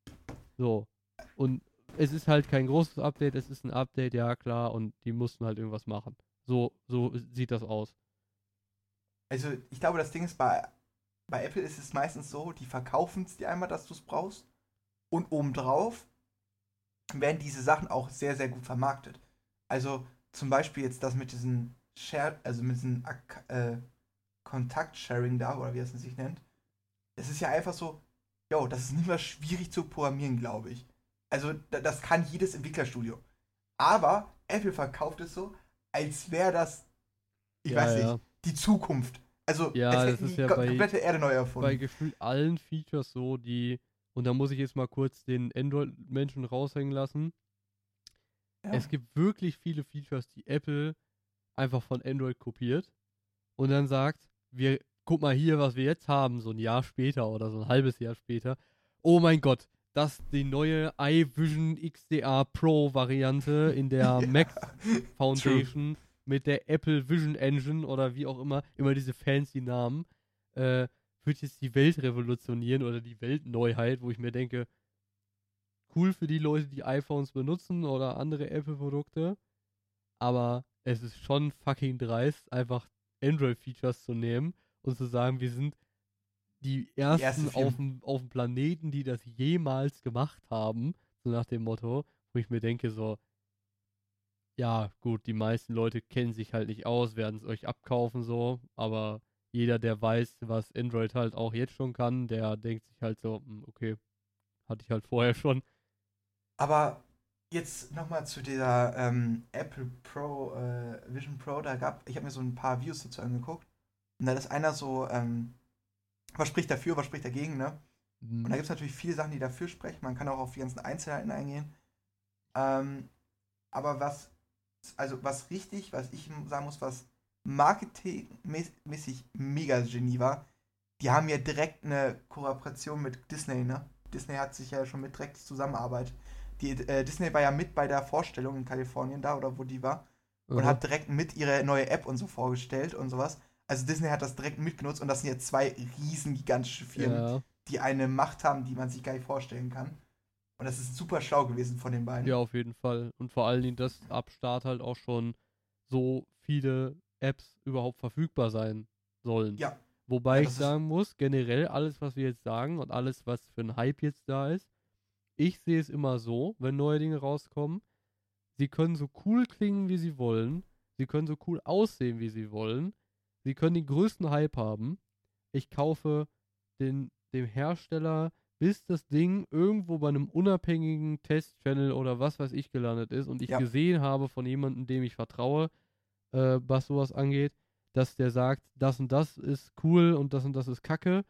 So. Und es ist halt kein großes Update, es ist ein Update, ja klar, und die mussten halt irgendwas machen. So, so sieht das aus. Also, ich glaube, das Ding ist, bei, bei Apple ist es meistens so, die verkaufen es dir einmal, dass du es brauchst. Und obendrauf werden diese Sachen auch sehr, sehr gut vermarktet. Also, zum Beispiel jetzt das mit diesen Share, also mit diesem äh, Kontakt-Sharing da, oder wie es sich nennt. Es ist ja einfach so, yo, das ist nicht mehr schwierig zu programmieren, glaube ich. Also, da, das kann jedes Entwicklerstudio. Aber Apple verkauft es so, als wäre das, ich ja, weiß nicht, ja. Die Zukunft. Also, Ja, als das ist ja bei- komplette Erde neu bei erfunden. gefühlt allen Features so, die, und da muss ich jetzt mal kurz den Android-Menschen raushängen lassen. Ja. Es gibt wirklich viele Features, die Apple einfach von Android kopiert und dann sagt, wir, guck mal hier, was wir jetzt haben, so ein Jahr später oder so ein halbes Jahr später. Oh mein Gott, das ist die neue iVision XDR Pro Variante in der Ja. Mac Foundation mit der Apple Vision Engine oder wie auch immer, immer diese fancy Namen, äh, wird jetzt die Welt revolutionieren oder die Weltneuheit, wo ich mir denke, cool für die Leute, die iPhones benutzen oder andere Apple-Produkte, aber es ist schon fucking dreist, einfach Android-Features zu nehmen und zu sagen, wir sind die ersten erste auf, dem, auf dem Planeten, die das jemals gemacht haben, so nach dem Motto, wo ich mir denke, so, ja, gut, die meisten Leute kennen sich halt nicht aus, werden es euch abkaufen, so, aber jeder, der weiß, was Android halt auch jetzt schon kann, der denkt sich halt so, hm, okay, hatte ich halt vorher schon. Aber jetzt nochmal zu dieser ähm, Apple Pro, äh, Vision Pro, da gab, ich habe mir so ein paar Views dazu angeguckt. Und da ist einer so, ähm, was spricht dafür, was spricht dagegen, ne? Und da gibt es natürlich viele Sachen, die dafür sprechen. Man kann auch auf die ganzen Einzelheiten eingehen. Ähm, aber was, also was richtig, was ich sagen muss, was marketingmäßig mega Genie war, die haben ja direkt eine Kooperation mit Disney, ne? Disney hat sich ja schon mit direkt zusammenarbeitet. Die, äh, Disney war ja mit bei der Vorstellung in Kalifornien da oder wo die war und aha. hat direkt mit ihre neue App und so vorgestellt und sowas. Also Disney hat das direkt mitgenutzt und das sind jetzt zwei riesen gigantische Firmen, ja, die eine Macht haben, die man sich gar nicht vorstellen kann. Und das ist super schlau gewesen von den beiden. ja, auf jeden Fall. Und vor allen Dingen, dass ab Start halt auch schon so viele Apps überhaupt verfügbar sein sollen. Ja. Wobei Ja, ich sagen muss, generell alles, was wir jetzt sagen und alles, was für ein Hype jetzt da ist, ich sehe es immer so, wenn neue Dinge rauskommen, sie können so cool klingen, wie sie wollen, sie können so cool aussehen, wie sie wollen, sie können den größten Hype haben. Ich kaufe den, dem Hersteller, bis das Ding irgendwo bei einem unabhängigen Testchannel oder was weiß ich gelandet ist und ich Ja. gesehen habe von jemandem, dem ich vertraue, äh, was sowas angeht, dass der sagt, das und das ist cool und das und das ist kacke,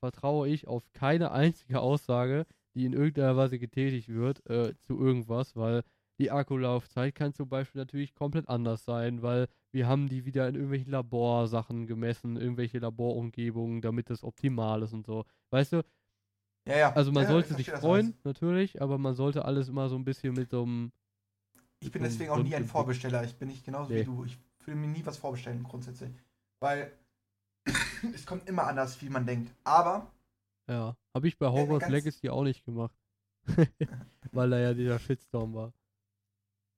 vertraue ich auf keine einzige Aussage, die in irgendeiner Weise getätigt wird, äh, zu irgendwas, weil die Akkulaufzeit kann zum Beispiel natürlich komplett anders sein, weil wir haben die wieder in irgendwelchen Laborsachen gemessen, irgendwelche Laborumgebungen, damit das optimal ist und so. Weißt du, Ja, ja. also man ja, sollte ich sich freuen, natürlich, aber man sollte alles immer so ein bisschen mit so einem Ich bin deswegen auch nie ein. Vorbesteller. Ich bin nicht genauso Nee. wie du. Ich will mir nie was vorbestellen, grundsätzlich. Weil es kommt immer anders, wie man denkt. Aber, Ja, habe ich bei eine Hogwarts ganz- Legacy auch nicht gemacht. Weil da ja dieser Shitstorm war.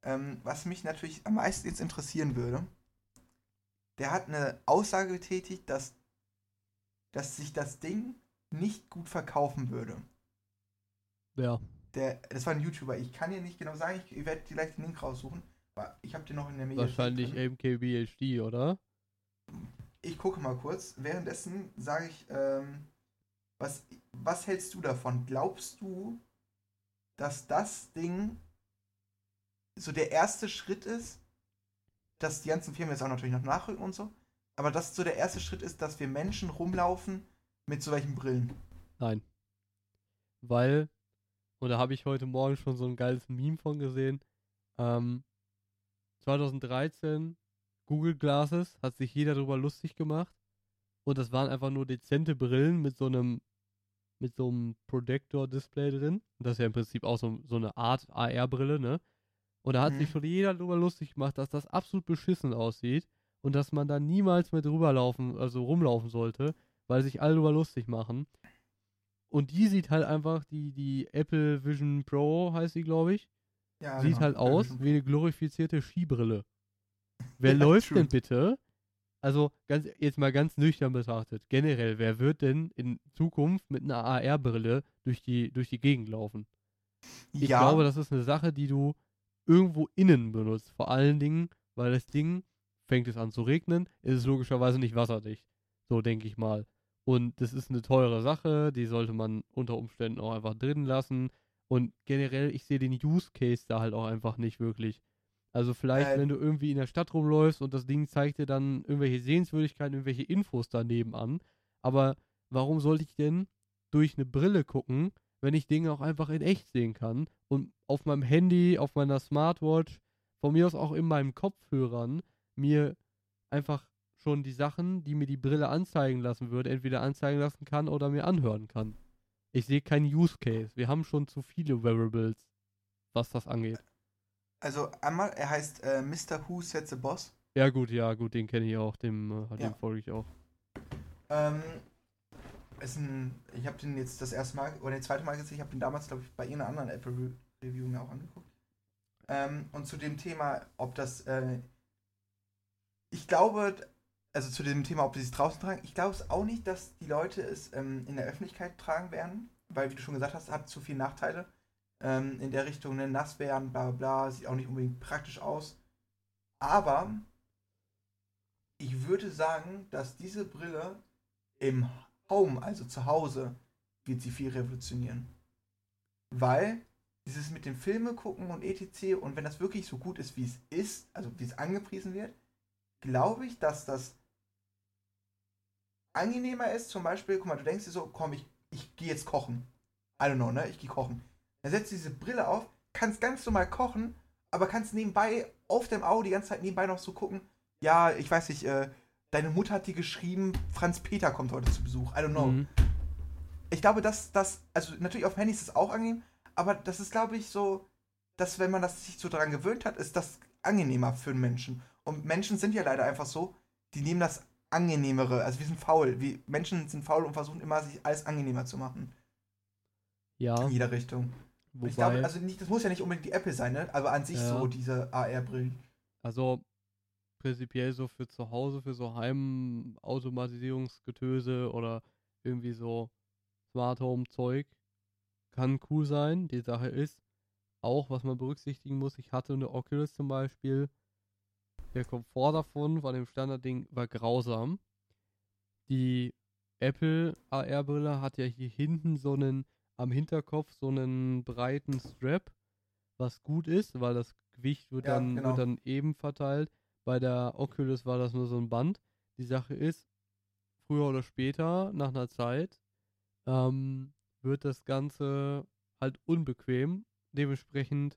ähm, was mich natürlich am meisten jetzt interessieren würde, der hat eine Aussage getätigt, dass, dass sich das Ding nicht gut verkaufen würde. Ja, Der, das war ein YouTuber. Ich kann dir nicht genau sagen, ich, ich werde vielleicht den Link raussuchen. Aber ich habe den noch in der Mediathek wahrscheinlich drin. MKBHD, oder? Ich gucke mal kurz. Währenddessen sage ich, ähm, was, was hältst du davon? Glaubst du, dass das Ding so der erste Schritt ist, dass die ganzen Firmen jetzt auch natürlich noch nachrücken und so, aber dass so der erste Schritt ist, dass wir Menschen rumlaufen mit solchen Brillen? Nein. Weil, und da habe ich heute Morgen schon so ein geiles Meme von gesehen, ähm, 2013 Google Glasses hat sich jeder darüber lustig gemacht und das waren einfach nur dezente Brillen mit so einem mit so einem Projector-Display drin. Und das ist ja im Prinzip auch so, so eine Art AR-Brille, ne? Und da hat sich Mhm. schon jeder darüber lustig gemacht, dass das absolut beschissen aussieht und dass man da niemals mit rüberlaufen, also rumlaufen sollte, weil sich alle darüber lustig machen. Und die sieht halt einfach, die, die Apple Vision Pro heißt sie, glaube ich, Ja, sieht genau. halt aus wie eine glorifizierte Skibrille. Wer Ja, läuft true. denn bitte? Also ganz, jetzt mal ganz nüchtern betrachtet. Generell, wer wird denn in Zukunft mit einer AR-Brille durch die, durch die Gegend laufen? Ich ja, glaube, das ist eine Sache, die du irgendwo innen benutzt. Vor allen Dingen, weil das Ding, fängt es an zu regnen, ist es logischerweise nicht wasserdicht. So denke ich mal. Und das ist eine teure Sache, die sollte man unter Umständen auch einfach drin lassen. Und generell, ich sehe den Use Case da halt auch einfach nicht wirklich. Also vielleicht, Äh, wenn du irgendwie in der Stadt rumläufst und das Ding zeigt dir dann irgendwelche Sehenswürdigkeiten, irgendwelche Infos daneben an. Aber warum sollte ich denn durch eine Brille gucken, wenn ich Dinge auch einfach in echt sehen kann und auf meinem Handy, auf meiner Smartwatch, von mir aus auch in meinen Kopfhörern mir einfach schon die Sachen, die mir die Brille anzeigen lassen würde, entweder anzeigen lassen kann oder mir anhören kann. Ich sehe keinen Use Case. Wir haben schon zu viele Wearables, was das angeht. Also einmal, er heißt äh, Mr. Who Set the Boss. Ja, gut, ja, gut, den kenne ich auch, dem, äh, dem Ja. folge ich auch. Ähm, ist ein, ich habe den jetzt das erste Mal oder das zweite Mal gesehen. Ich habe den damals, glaube ich, bei irgendeiner anderen Apple Re Review mir auch angeguckt. Ähm, und zu dem Thema, ob das, äh, ich glaube, also zu dem Thema, ob sie es draußen tragen, ich glaube es auch nicht, dass die Leute es ähm, in der Öffentlichkeit tragen werden, weil, wie du schon gesagt hast, hat zu viele Nachteile. Ähm, in der Richtung, ne, nass werden, bla bla sieht auch nicht unbedingt praktisch aus. Aber ich würde sagen, dass diese Brille im Home, also zu Hause, wird sie viel revolutionieren. Weil dieses mit dem Filme gucken und etc. und wenn das wirklich so gut ist, wie es ist, also wie es angepriesen wird, glaube ich, dass das angenehmer ist. Zum Beispiel, guck mal, du denkst dir so, komm, ich, ich gehe jetzt kochen. I don't know, ne? Ich gehe kochen. Dann setzt du diese Brille auf, kannst ganz normal kochen, aber kannst nebenbei auf dem Auto die ganze Zeit nebenbei noch so gucken, ja, ich weiß nicht, äh, deine Mutter hat dir geschrieben, Franz Peter kommt heute zu Besuch. I don't know. Mhm. Ich glaube, dass das, also natürlich auf Handys ist es auch angenehm, aber das ist, glaube ich, so, dass wenn man das sich so daran gewöhnt hat, ist das angenehmer für einen Menschen. Und Menschen sind ja leider einfach so, die nehmen das angenehmere, also wir sind faul. Wir Menschen sind faul und versuchen immer, sich alles angenehmer zu machen. Ja, In jeder Richtung. Wobei, ich glaube, also nicht, das muss ja nicht unbedingt die Apple sein, ne? Aber an sich Ja. so diese AR-Brillen. also prinzipiell so für zu Hause, für so Heimautomatisierungsgetöse oder irgendwie so Smart Home Zeug kann cool sein. Die Sache ist auch, was man berücksichtigen muss, ich hatte eine Oculus zum Beispiel. Der Komfort davon, von dem Standardding, war grausam. Die Apple AR-Brille hat ja hier hinten so einen, am Hinterkopf so einen breiten Strap, was gut ist, weil das Gewicht wird, Ja, dann, genau. wird dann eben verteilt. Bei der Oculus war das nur so ein Band. Die Sache ist, früher oder später, nach einer Zeit, ähm, wird das Ganze halt unbequem. Dementsprechend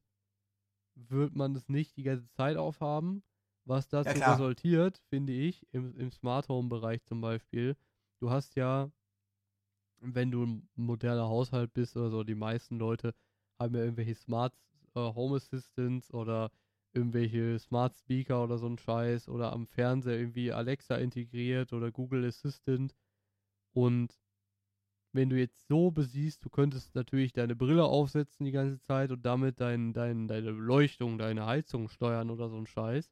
wird man es nicht die ganze Zeit aufhaben. Was dazu klar. resultiert, finde ich, im, im Smart Home Bereich zum Beispiel. Du hast ja, wenn du ein moderner Haushalt bist oder so, die meisten Leute haben ja irgendwelche Smart äh, Home Assistants oder irgendwelche Smart Speaker oder so ein Scheiß oder am Fernseher irgendwie Alexa integriert oder Google Assistant. Und wenn du jetzt so besiehst, du könntest natürlich deine Brille aufsetzen die ganze Zeit und damit dein, dein, deine Beleuchtung, deine Heizung steuern oder so ein Scheiß,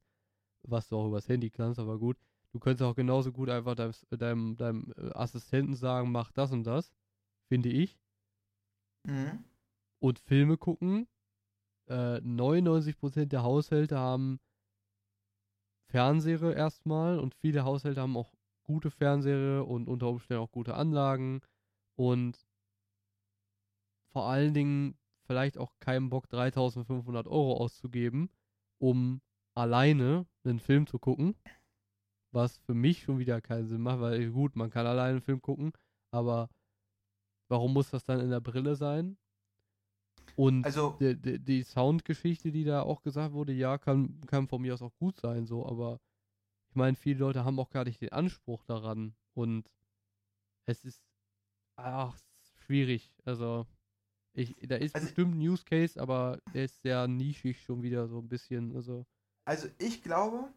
was du auch übers Handy kannst, aber gut. Du könntest auch genauso gut einfach deinem, deinem, deinem äh, Assistenten sagen, mach das und das, finde ich. Mhm. Und Filme gucken. Äh, 99% der Haushalte haben Fernseher erstmal und viele Haushalte haben auch gute Fernseher und unter Umständen auch gute Anlagen und vor allen Dingen vielleicht auch keinen Bock 3500 Euro auszugeben, um alleine einen Film zu gucken, was für mich schon wieder keinen Sinn macht, weil gut, man kann alleine einen Film gucken, aber warum muss das dann in der Brille sein? Und Also, die, die, die Soundgeschichte, die da auch gesagt wurde, ja, kann, kann von mir aus auch gut sein, so, aber ich meine, viele Leute haben auch gar nicht den Anspruch daran und es ist, ach, schwierig, also ich, da ist Also- bestimmt ein Use Case, aber der ist sehr nischig schon wieder so ein bisschen, also, also ich glaube,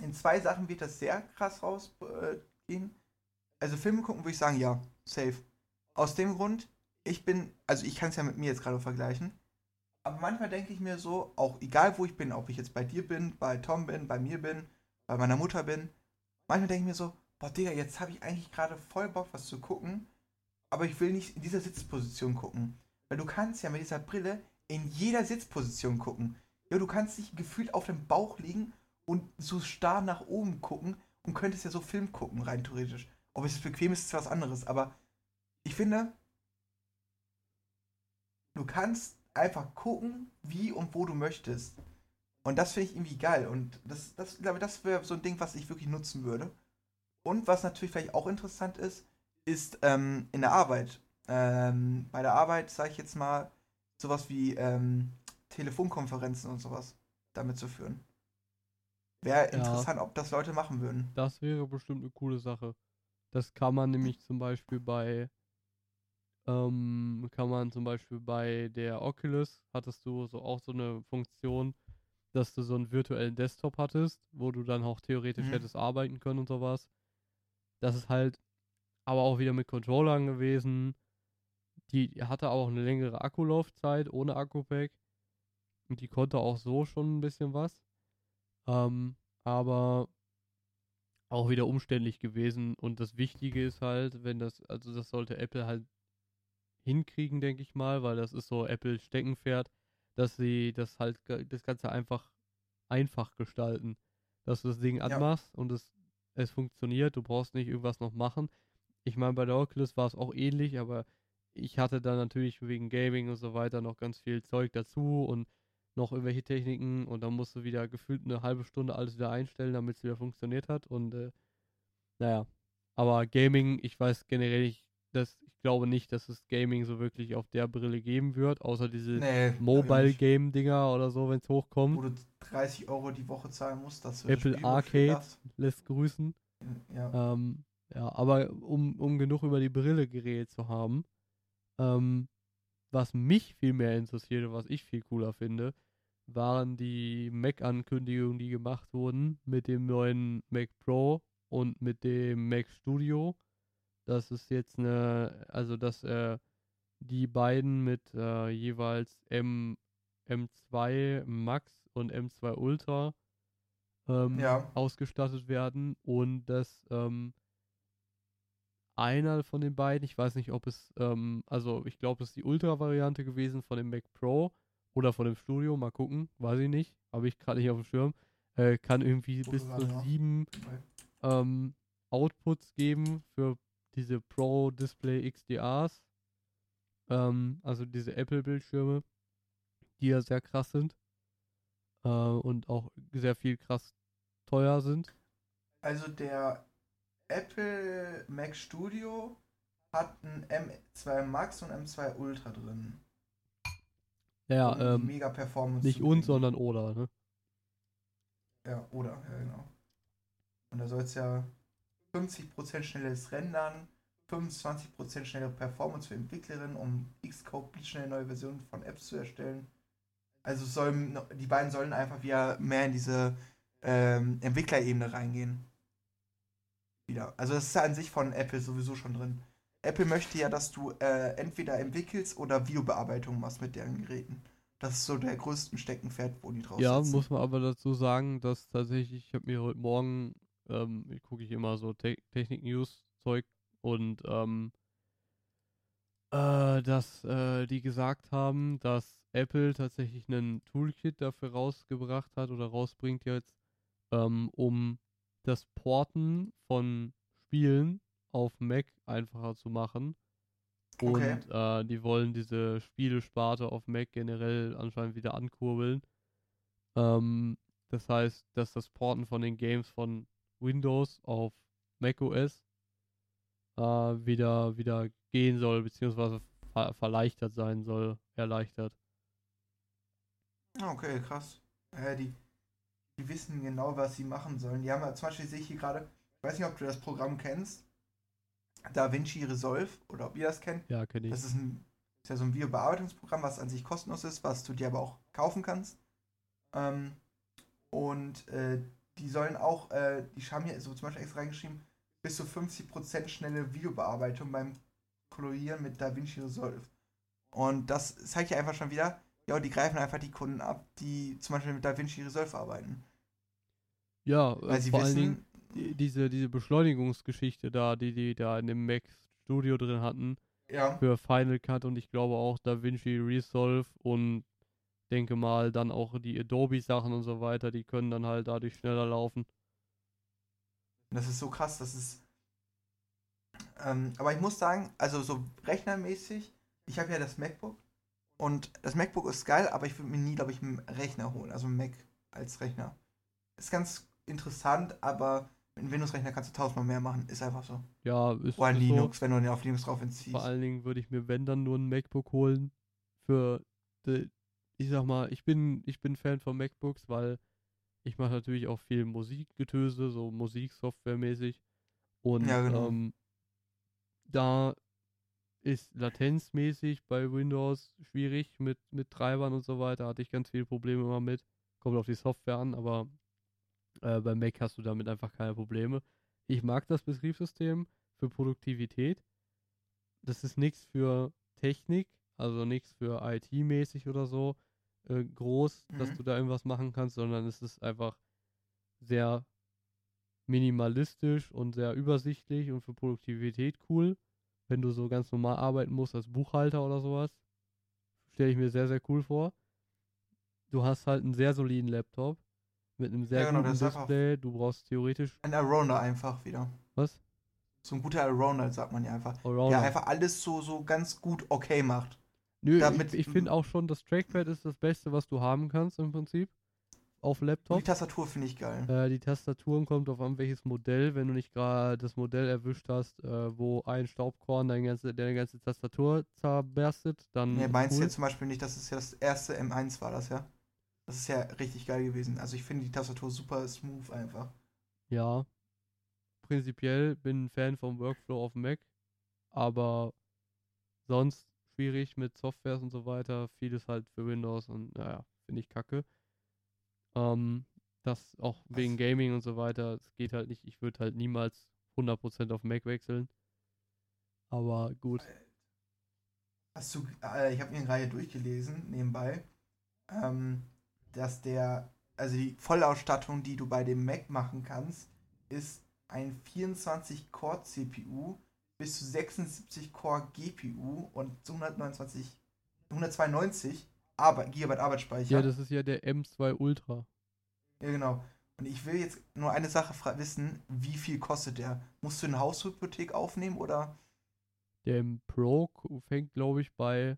in zwei Sachen wird das sehr krass rausgehen. Äh, also Filme gucken würde ich sagen, ja, safe. Aus dem Grund, ich bin, also ich kann es ja mit mir jetzt gerade vergleichen, aber manchmal denke ich mir so, auch egal wo ich bin, ob ich jetzt bei dir bin, bei Tom bin, bei mir bin, bei meiner Mutter bin, manchmal denke ich mir so, boah Digga, jetzt habe ich eigentlich gerade voll Bock, was zu gucken, aber ich will nicht in dieser Sitzposition gucken. Weil du kannst ja mit dieser Brille in jeder Sitzposition gucken. Ja, du kannst dich gefühlt auf dem Bauch liegen und so starr nach oben gucken und könntest ja so Film gucken, rein theoretisch. Ob es bequem ist, ist was anderes, aber ich finde, du kannst einfach gucken, wie und wo du möchtest. Und das finde ich irgendwie geil. Und das, das ich glaube, das wäre so ein Ding, was ich wirklich nutzen würde. Und was natürlich vielleicht auch interessant ist, ist ähm, in der Arbeit. Ähm, bei der Arbeit, sage ich jetzt mal, sowas wie ähm, Telefonkonferenzen und sowas damit zu führen. Wäre Ja. interessant, ob das Leute machen würden. das wäre bestimmt eine coole Sache. Das kann man nämlich zum Beispiel bei ähm, kann man zum Beispiel bei der Oculus hattest du so auch so eine Funktion, dass du so einen virtuellen Desktop hattest, wo du dann auch theoretisch Mhm. hättest arbeiten können und sowas. Das ist halt aber auch wieder mit Controllern gewesen. Die hatte auch eine längere Akkulaufzeit ohne Akku-Pack. Und die konnte auch so schon ein bisschen was. Ähm, aber auch wieder umständlich gewesen. Und das Wichtige ist halt, wenn das, also das sollte Apple halt hinkriegen, denke ich mal, weil das ist so Apple Steckenpferd, dass sie das halt das Ganze einfach einfach gestalten. Dass du das Ding anmachst und es, es funktioniert, du brauchst nicht irgendwas noch machen. Ich meine, bei der Oculus war es auch ähnlich, aber ich hatte da natürlich wegen Gaming und so weiter noch ganz viel Zeug dazu und noch irgendwelche Techniken und dann musst du wieder gefühlt eine halbe Stunde alles wieder einstellen, damit es wieder funktioniert hat und äh, naja. Aber Gaming, ich weiß generell nicht, dass ich glaube nicht, dass es Gaming so wirklich auf der Brille geben wird, außer diese Nee, Mobile nicht. Game Dinger oder so, wenn es hochkommt. Wo du 30 Euro die Woche zahlen musst, dass du Apple Arcade. Lässt grüßen. Ja. Ähm, ja, aber um, um genug über die Brille geredet zu haben, ähm, was mich viel mehr interessiert und was ich viel cooler finde, waren die Mac-Ankündigungen, die gemacht wurden mit dem neuen Mac Pro und mit dem Mac Studio. Das ist jetzt eine, also dass äh, die beiden mit äh, jeweils M, M2 Max und M2 Ultra ähm, Ja. ausgestattet werden und dass ähm, einer von den beiden, ich weiß nicht, ob es, ähm, also ich glaube, es ist die Ultra-Variante gewesen von dem Mac Pro oder von dem Studio, mal gucken, weiß ich nicht, habe ich gerade nicht auf dem Schirm, äh, kann irgendwie bis zu ja. sieben ähm, Outputs geben für diese Pro Display XDRs, ähm, also diese Apple-Bildschirme, die ja sehr krass sind äh, und auch sehr viel krass teuer sind. Also der Apple Mac Studio hat ein M2 Max und M2 Ultra drin. Ja, ähm, mega Performance nicht und, sondern oder, ne? Ja, oder, ja genau. Und da soll es ja 50% schnelles Rendern, 25% schnellere Performance für Entwicklerinnen, um Xcode blitzschnell neue Versionen von Apps zu erstellen. Also sollen, die beiden sollen einfach wieder mehr in diese ähm, Entwicklerebene reingehen. Wieder. Also das ist ja an sich von Apple sowieso schon drin. Apple möchte ja, dass du äh, entweder entwickelst oder Videobearbeitung machst mit deren Geräten. Das ist so der größte Steckenpferd, wo die drauf Ja, sitzen. muss man aber dazu sagen, dass tatsächlich, ich habe mir heute Morgen, ähm, gucke ich immer so Te Technik-News-Zeug und ähm, äh, dass äh, die gesagt haben, dass Apple tatsächlich einen Toolkit dafür rausgebracht hat oder rausbringt jetzt, ähm, um das Porten von Spielen auf Mac einfacher zu machen. Und Okay. äh, die wollen diese Spielesparte auf Mac generell anscheinend wieder ankurbeln. Ähm, das heißt, dass das Porten von den Games von Windows auf macOS äh, wieder, wieder gehen soll, beziehungsweise ver verleichtert sein soll, erleichtert. Okay, krass. Ja, die, die wissen genau, was sie machen sollen. Die haben ja, zum Beispiel sehe ich hier gerade, ich weiß nicht, ob du das Programm kennst, DaVinci Resolve, oder ob ihr das kennt. Ja, kenne ich. Das ist, ein, ist ja so ein Videobearbeitungsprogramm, was an sich kostenlos ist, was du dir aber auch kaufen kannst. Ähm, und äh, die sollen auch, äh, die haben hier so zum Beispiel extra reingeschrieben, bis zu 50% schnelle Videobearbeitung beim Kolorieren mit DaVinci Resolve. Und das zeigt ja einfach schon wieder, ja, die greifen einfach die Kunden ab, die zum Beispiel mit DaVinci Resolve arbeiten. Ja, äh, Weil sie vor allen Dingen wissen, die- diese, diese Beschleunigungsgeschichte da, die die da in dem Mac Studio drin hatten, ja, für Final Cut und ich glaube auch DaVinci Resolve und denke mal dann auch die Adobe Sachen und so weiter, die können dann halt dadurch schneller laufen. das ist so krass, das ist. Ähm, aber ich muss sagen, also so rechnermäßig, ich habe ja das MacBook und das MacBook ist geil, aber ich würde mir nie, glaube ich, einen Rechner holen, also einen Mac als Rechner. Ist ganz interessant, aber mit einem Windows-Rechner kannst du tausendmal mehr machen, ist einfach so. Ja, ist, Oder ein ist so. Linux, wenn du den auf Linux drauf entziehst. Vor allen Dingen würde ich mir, wenn dann, nur ein MacBook holen. Für, die, ich sag mal, ich bin, ich bin Fan von MacBooks, weil ich mache natürlich auch viel Musikgetöse, so Musiksoftware-mäßig. Und Ja, genau. ähm, da ist latenzmäßig bei Windows schwierig mit, mit Treibern und so weiter. Hatte ich ganz viele Probleme immer mit. Kommt auf die Software an, aber äh, bei Mac hast du damit einfach keine Probleme. Ich mag das Betriebssystem für Produktivität. Das ist nichts für Technik, also nichts für IT-mäßig oder so äh, groß, dass Mhm. du da irgendwas machen kannst, sondern es ist einfach sehr minimalistisch und sehr übersichtlich und für Produktivität cool. Wenn du so ganz normal arbeiten musst als Buchhalter oder sowas, stelle ich mir sehr, sehr cool vor. Du hast halt einen sehr soliden Laptop mit einem sehr Ja, genau, guten Display. Du brauchst theoretisch Ein Allrounder einfach wieder. was? So ein guter Allrounder, sagt man ja einfach. Allrounder. Der einfach alles so, so ganz gut okay macht. Nö, damit- ich, ich finde auch schon, das Trackpad ist das Beste, was du haben kannst im Prinzip. Auf Und Laptop. die Tastatur finde ich geil. Äh, die Tastaturen kommt auf an welches Modell, wenn du nicht gerade das Modell erwischt hast, äh, wo ein Staubkorn deine ganze, deine ganze Tastatur zerberstet, dann Nee, meinst du cool. jetzt zum Beispiel nicht, dass es ja das erste M1 war, das ja? Das ist ja richtig geil gewesen. Also ich finde die Tastatur super smooth einfach. Ja. Prinzipiell bin ein Fan vom Workflow auf dem Mac, aber sonst schwierig mit Softwares und so weiter. Vieles halt für Windows und naja, finde ich kacke. Ähm, das auch wegen Was? Gaming und so weiter, es geht halt nicht. Ich würde halt niemals 100% auf Mac wechseln. Aber gut. Hast du, äh, ich habe mir gerade durchgelesen, nebenbei, ähm, dass der, also die Vollausstattung, die du bei dem Mac machen kannst, ist ein 24-Core-CPU bis zu 76 Core GPU und 129, 192 Arbe Gigabyte Arbeitsspeicher. Ja, das ist ja der M2 Ultra. Ja, genau. Und ich will jetzt nur eine Sache wissen, wie viel kostet der? Musst du eine Haushypothek aufnehmen oder? Der Pro fängt, glaube ich, bei.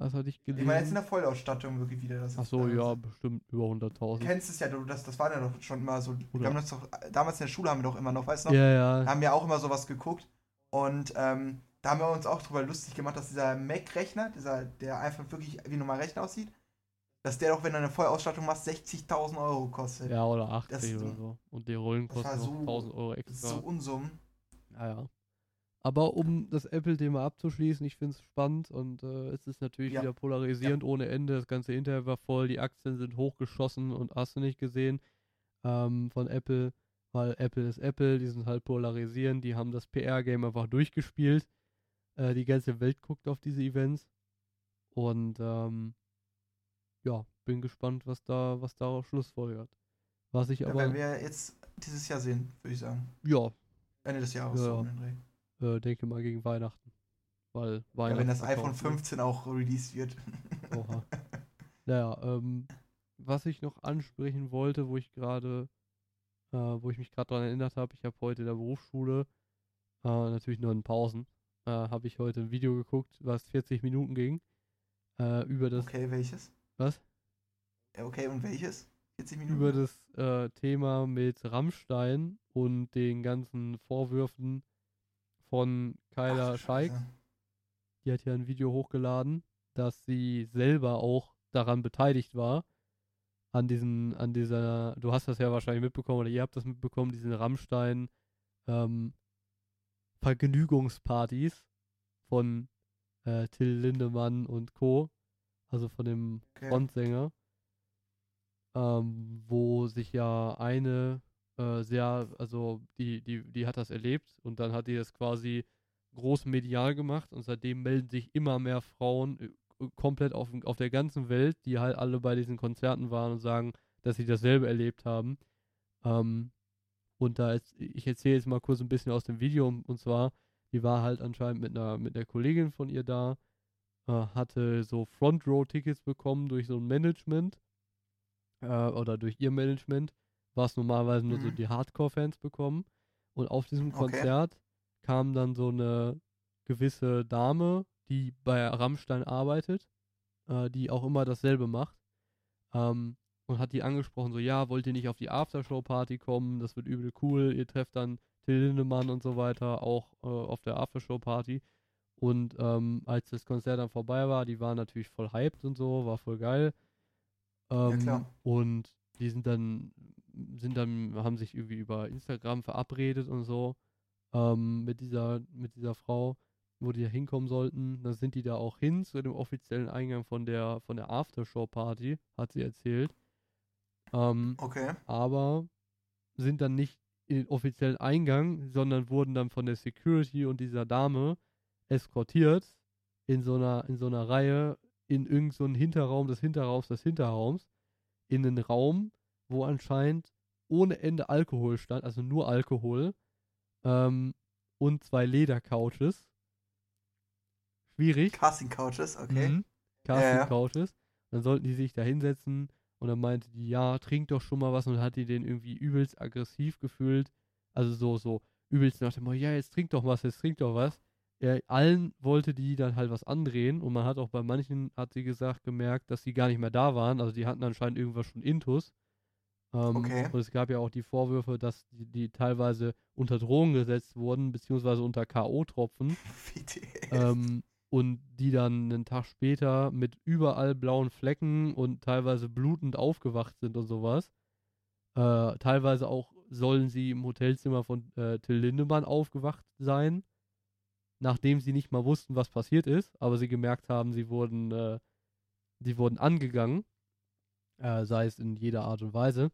Was hatte ich Ich meine jetzt in gelesen? der Vollausstattung wirklich wieder. Das Ach so, ja, bestimmt über Du 100.000. kennst es ja, du, das, das war ja doch schon immer so. Wir haben das doch, damals in der Schule haben wir doch immer noch, weißt du noch? Ja, ja. haben wir auch immer sowas geguckt. Und ähm, da haben wir uns auch drüber lustig gemacht, dass dieser Mac-Rechner, dieser, der einfach wirklich wie ein normaler Rechner aussieht, dass der doch, wenn du eine Vollausstattung machst, 60.000 Euro kostet. Ja, oder 80 Das- oder so. Und die Rollen das kosten so- 1000 Euro Das extra. ist so Unsummen. Naja. Aber um das Apple-Thema abzuschließen, ich finde es spannend und äh, es ist natürlich Ja. wieder polarisierend ohne Ende. Das ganze Internet war voll, die Aktien sind hochgeschossen und hast du nicht gesehen ähm, von Apple, weil Apple ist Apple, die sind halt polarisierend, die haben das PR-Game einfach durchgespielt. Äh, die ganze Welt guckt auf diese Events und ähm, ja, bin gespannt, was da, was daraus schlussfolgert. Was ich Da aber, werden wir jetzt dieses Jahr sehen, würde ich sagen. ja, Ende des Jahres. Ja. so. Äh, denke mal gegen Weihnachten. Weil Ja, Weihnachten. wenn das iPhone verkauft wird. 15 auch released wird. Oha. Naja, ähm, was ich noch ansprechen wollte, wo ich gerade, äh, wo ich mich gerade daran erinnert habe, ich habe heute in der Berufsschule, äh, natürlich nur in Pausen, äh, habe ich heute ein Video geguckt, was 40 Minuten ging, äh, über das, Okay, welches? was? Ja, okay, und welches? 40 Minuten? Über das äh, Thema mit Rammstein und den ganzen Vorwürfen von Kyla Scheik. Die hat ja ein Video hochgeladen, dass sie selber auch daran beteiligt war. An diesen, an dieser, du hast das ja wahrscheinlich mitbekommen oder ihr habt das mitbekommen, diesen Rammstein ähm, Vergnügungspartys von äh, Till Lindemann und Co., also von dem Okay. Frontsänger, ähm, wo sich ja eine äh, sehr, also die, die, die hat das erlebt und dann hat die das quasi groß medial gemacht und seitdem melden sich immer mehr Frauen äh, komplett auf, auf der ganzen Welt, die halt alle bei diesen Konzerten waren und sagen, dass sie dasselbe erlebt haben. Ähm, und da ist, ich erzähle jetzt mal kurz ein bisschen aus dem Video und zwar, die war halt anscheinend mit einer, mit einer Kollegin von ihr da, äh, hatte so Front Row Tickets bekommen durch so ein Management äh, oder durch ihr Management, was normalerweise nur so Mhm. die Hardcore-Fans bekommen. Und auf diesem Okay. Konzert kam dann so eine gewisse Dame, die bei Rammstein arbeitet, äh, die auch immer dasselbe macht. Ähm, und hat die angesprochen, so, ja, wollt ihr nicht auf die Aftershow-Party kommen? Das wird übel cool. Ihr trefft dann Till Lindemann und so weiter auch äh, auf der Aftershow-Party. Und ähm, als das Konzert dann vorbei war, die waren natürlich voll hyped und so, war voll geil. Ähm, klar. Und die sind dann, sind dann, haben sich irgendwie über Instagram verabredet und so ähm, mit dieser, mit dieser Frau. wo die da hinkommen sollten. Dann sind die da auch hin zu dem offiziellen Eingang von der, von der Aftershow-Party, hat sie erzählt. Ähm, Okay. aber sind dann nicht in den offiziellen Eingang, sondern wurden dann von der Security und dieser Dame eskortiert in so einer, in so einer Reihe in irgendeinen so Hinterraum des Hinterraums des Hinterraums in einen Raum, wo anscheinend ohne Ende Alkohol stand, also nur Alkohol ähm, und zwei Ledercouches. Schwierig. Casting Couches, okay. Mhm. Casting Couches. Dann sollten die sich da hinsetzen und dann meinte die, ja, trink doch schon mal was und hat die den irgendwie übelst aggressiv gefühlt. Also so, so übelst nach dem, Motto, ja, jetzt trink doch was, jetzt trink doch was. Ja, allen wollte die dann halt was andrehen und man hat auch bei manchen, hat sie gesagt, gemerkt, dass sie gar nicht mehr da waren. Also die hatten anscheinend irgendwas schon Intus. Ähm, Okay. Und es gab ja auch die Vorwürfe, dass die, die teilweise unter Drogen gesetzt wurden, beziehungsweise unter K.O.-Tropfen. Ähm, und die dann einen Tag später mit überall blauen Flecken und teilweise blutend aufgewacht sind und sowas. Äh, teilweise auch sollen sie im Hotelzimmer von äh, Till Lindemann aufgewacht sein, nachdem sie nicht mal wussten, was passiert ist, aber sie gemerkt haben, sie wurden, äh, sie wurden angegangen, äh, sei es in jeder Art und Weise.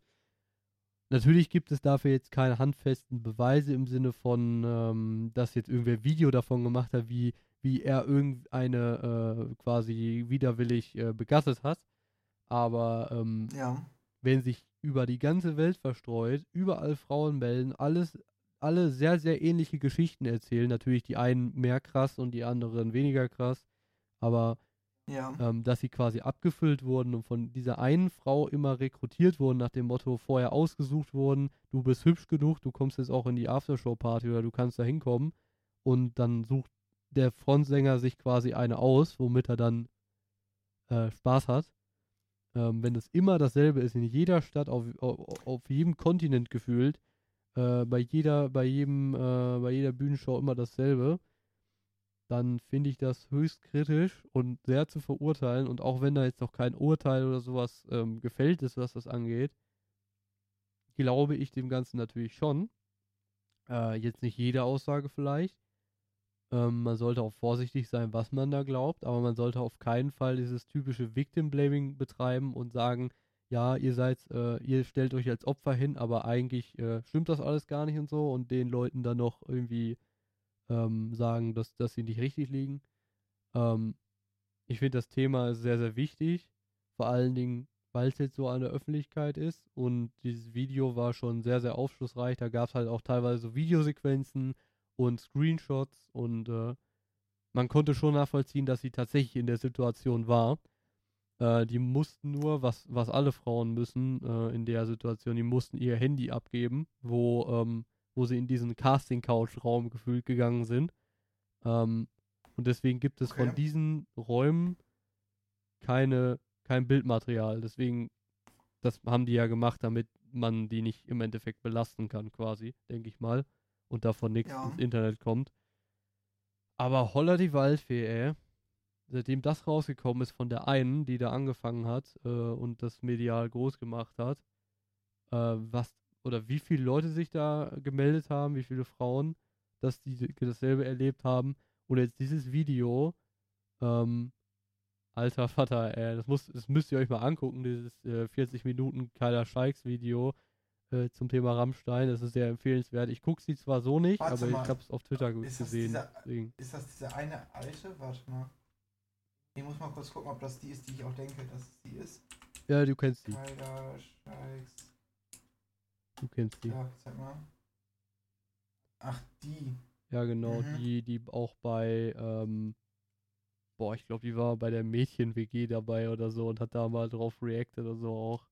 Natürlich gibt es dafür jetzt keine handfesten Beweise im Sinne von, ähm, dass jetzt irgendwer Video davon gemacht hat, wie, wie er irgendeine äh, quasi widerwillig äh, begattet hat. Aber ähm, ja. wenn sich über die ganze Welt verstreut, überall Frauen melden, alles, alle sehr, sehr ähnliche Geschichten erzählen. Natürlich die einen mehr krass und die anderen weniger krass. Aber Ja. ähm, dass sie quasi abgefüllt wurden und von dieser einen Frau immer rekrutiert wurden, nach dem Motto vorher ausgesucht wurden, du bist hübsch genug, du kommst jetzt auch in die Aftershow-Party oder du kannst da hinkommen. Und dann sucht der Frontsänger sich quasi eine aus, womit er dann äh, Spaß hat. Ähm, wenn es immer dasselbe ist, in jeder Stadt, auf, auf, auf jedem Kontinent gefühlt, äh, bei jeder, bei jedem, äh, bei jeder Bühnenshow immer dasselbe, dann finde ich das höchst kritisch und sehr zu verurteilen. Und auch wenn da jetzt noch kein Urteil oder sowas ähm, gefällt ist, was das angeht, glaube ich dem Ganzen natürlich schon. Äh, jetzt nicht jede Aussage vielleicht. Ähm, man sollte auch vorsichtig sein, was man da glaubt, aber man sollte auf keinen Fall dieses typische Victim Blaming betreiben und sagen, ja, ihr seid, äh, ihr stellt euch als Opfer hin, aber eigentlich äh, stimmt das alles gar nicht und so und den Leuten dann noch irgendwie ähm, sagen, dass, dass sie nicht richtig liegen. Ähm, ich finde, das Thema sehr, sehr wichtig. Vor allen Dingen, weil es jetzt so an der Öffentlichkeit ist. Und dieses Video war schon sehr, sehr aufschlussreich. Da gab es halt auch teilweise so Videosequenzen und Screenshots. Und äh, man konnte schon nachvollziehen, dass sie tatsächlich in der Situation war. Äh, die mussten nur, was, was alle Frauen müssen äh, in der Situation, die mussten ihr Handy abgeben, wo ähm, wo sie in diesen Casting-Couch-Raum gefühlt gegangen sind. Ähm, und deswegen gibt es Okay. von diesen Räumen keine, kein Bildmaterial. Deswegen, das haben die ja gemacht, damit man die nicht im Endeffekt belasten kann, quasi, denke ich mal. Und davon nichts Ja. ins Internet kommt. Aber holla die Waldfee, ey. Seitdem das rausgekommen ist von der einen, die da angefangen hat äh, und das medial groß gemacht hat, äh, was oder wie viele Leute sich da gemeldet haben, wie viele Frauen, dass die dasselbe erlebt haben. Und jetzt dieses Video, ähm, alter Vater, ey, das, muss, das müsst ihr euch mal angucken, dieses äh, 40 Minuten Kyler Scheiks Video äh, zum Thema Rammstein. Das ist sehr empfehlenswert. Ich gucke sie zwar so nicht, Warte aber mal. ich habe es auf Twitter Ist das gesehen. dieser- Deswegen. Ist das diese eine alte? Warte mal. Ich muss mal kurz gucken, ob das die ist, die ich auch denke, dass es die ist. Ja, du kennst die. Kyla Scheiks. Du kennst die. Ja, zeig mal. Ach, die. Ja, genau, Mhm. die, die auch bei, ähm, boah, ich glaube, die war bei der Mädchen-WG dabei oder so und hat da mal drauf reacted oder so auch.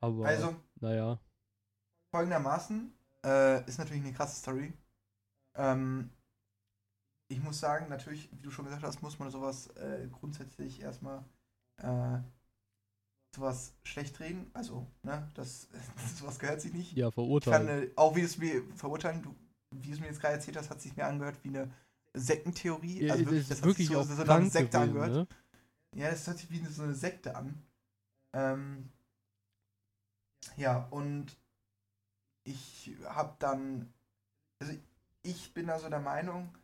Aber, Also, naja, folgendermaßen, äh, ist natürlich eine krasse Story. Ähm, ich muss sagen, natürlich, wie du schon gesagt hast, muss man sowas äh, grundsätzlich erstmal äh, sowas schlecht reden. Also, ne, das, sowas gehört sich nicht. ja, kann, verurteilen. äh, auch wie es mir verurteilen, du, wie du es mir jetzt gerade erzählt hast, hat sich mir angehört wie eine Sektentheorie. Ja, also wirklich, das hat wirklich sich so, so krank Sekte gewesen, angehört. ne? Ja, das hört sich wie so eine Sekte an. Ähm, ja, und ich habe dann, also ich bin da so der Meinung,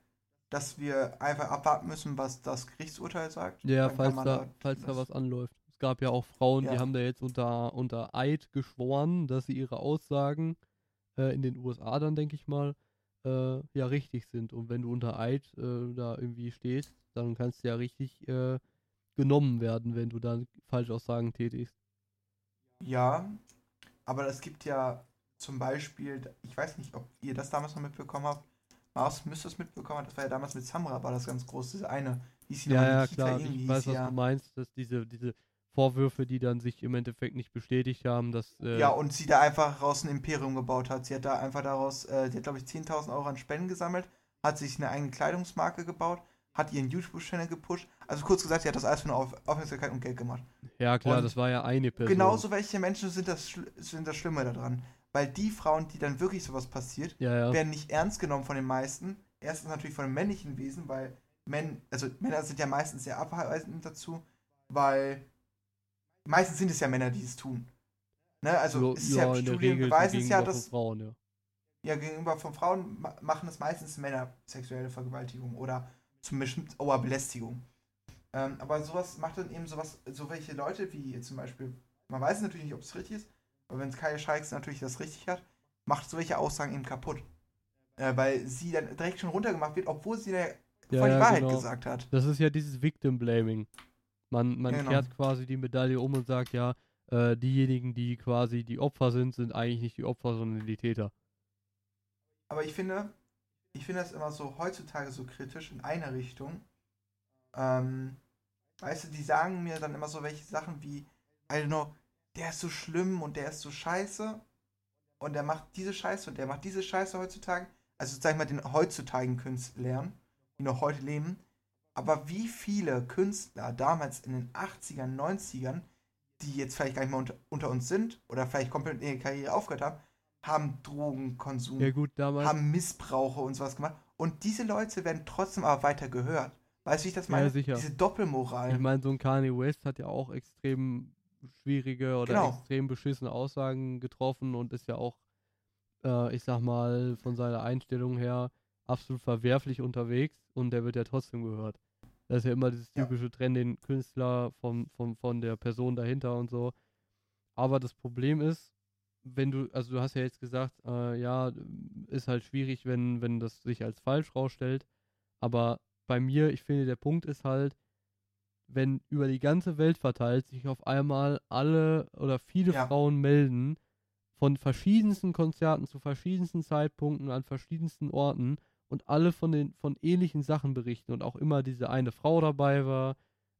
dass wir einfach abwarten müssen, was das Gerichtsurteil sagt. Ja, Dann falls kann man da, falls da was anläuft. Es gab ja auch Frauen, die Ja. haben da jetzt unter, unter Eid geschworen, dass sie ihre Aussagen äh, in den USA dann, denke ich mal, äh, ja richtig sind. Und wenn du unter Eid äh, da irgendwie stehst, dann kannst du ja richtig äh, genommen werden, wenn du dann Falschaussagen tätigst. Ja, aber es gibt ja zum Beispiel, ich weiß nicht, ob ihr das damals noch mitbekommen habt. Mars müsste es mitbekommen haben, das war ja damals mit Samra, war das ganz groß, diese eine. Ja, ja, klar. Ich weiß, was ja. du meinst, dass diese, diese Vorwürfe, die dann sich im Endeffekt nicht bestätigt haben, dass. Äh, Ja, und sie da einfach raus ein Imperium gebaut hat. Sie hat da einfach daraus, äh, die hat glaube ich 10.000 Euro an Spenden gesammelt, hat sich eine eigene Kleidungsmarke gebaut, hat ihren YouTube-Channel gepusht. Also kurz gesagt, sie hat das alles für eine Auf Aufmerksamkeit und Geld gemacht. ja, klar, und das war ja eine Person. Genauso welche Menschen sind das, sind das Schlimme daran. Weil die Frauen, die dann wirklich sowas passiert, Ja, ja. werden nicht ernst genommen von den meisten. Erstens natürlich von den männlichen Wesen, weil Men also Männer sind ja meistens sehr abweisend dazu, weil meistens sind es ja Männer, die es tun. Ne? Also So, es ist ja, in der Studien beweisen es ja, gegenüber von dass Frauen, ja. ja gegenüber von Frauen ma machen es meistens Männer sexuelle Vergewaltigung oder zumindest oh, Belästigung. Ähm, aber sowas macht dann eben sowas, so welche Leute wie zum Beispiel, man weiß natürlich nicht, ob es richtig ist, aber wenn es Kaya Scheiks natürlich das richtig hat, macht solche Aussagen eben kaputt. Äh, weil sie dann direkt schon runtergemacht wird, obwohl sie ja Ja, voll die ja, Wahrheit genau. gesagt hat. Das ist ja dieses Victim Blaming. Man, man Genau. kehrt quasi die Medaille um und sagt, ja, äh, diejenigen, die quasi die Opfer sind, sind eigentlich nicht die Opfer, sondern die Täter. Aber ich finde, ich finde das immer so heutzutage so kritisch in eine Richtung. Ähm, weißt du, die sagen mir dann immer so welche Sachen wie, I don't know, der ist so schlimm und der ist so scheiße und der macht diese Scheiße und der macht diese Scheiße heutzutage. Also sag ich mal den heutzutage Künstlern, die noch heute leben. Aber wie viele Künstler damals in den 80ern, 90ern, die jetzt vielleicht gar nicht mehr unter, unter uns sind oder vielleicht komplett ihre Karriere aufgehört haben, haben Drogenkonsum, Ja gut, haben Missbrauche und sowas gemacht. Und diese Leute werden trotzdem aber weiter gehört. Weißt du, wie ich das meine? Ja, sicher. Diese Doppelmoral. ich meine, so ein Kanye West hat ja auch extrem schwierige oder Genau. extrem beschissene Aussagen getroffen und ist ja auch, äh, ich sag mal, von seiner Einstellung her absolut verwerflich unterwegs und der wird ja trotzdem gehört. Das ist ja immer dieses Ja. typische Trend, den Künstler von, von, von der Person dahinter und so. Aber das Problem ist, wenn du, also du hast ja jetzt gesagt, äh, ja, ist halt schwierig, wenn, wenn das sich als falsch rausstellt. Aber bei mir, ich finde, der Punkt ist halt, wenn über die ganze Welt verteilt sich auf einmal alle oder viele Ja. Frauen melden, von verschiedensten Konzerten zu verschiedensten Zeitpunkten an verschiedensten Orten und alle von den von ähnlichen Sachen berichten und auch immer diese eine Frau dabei war,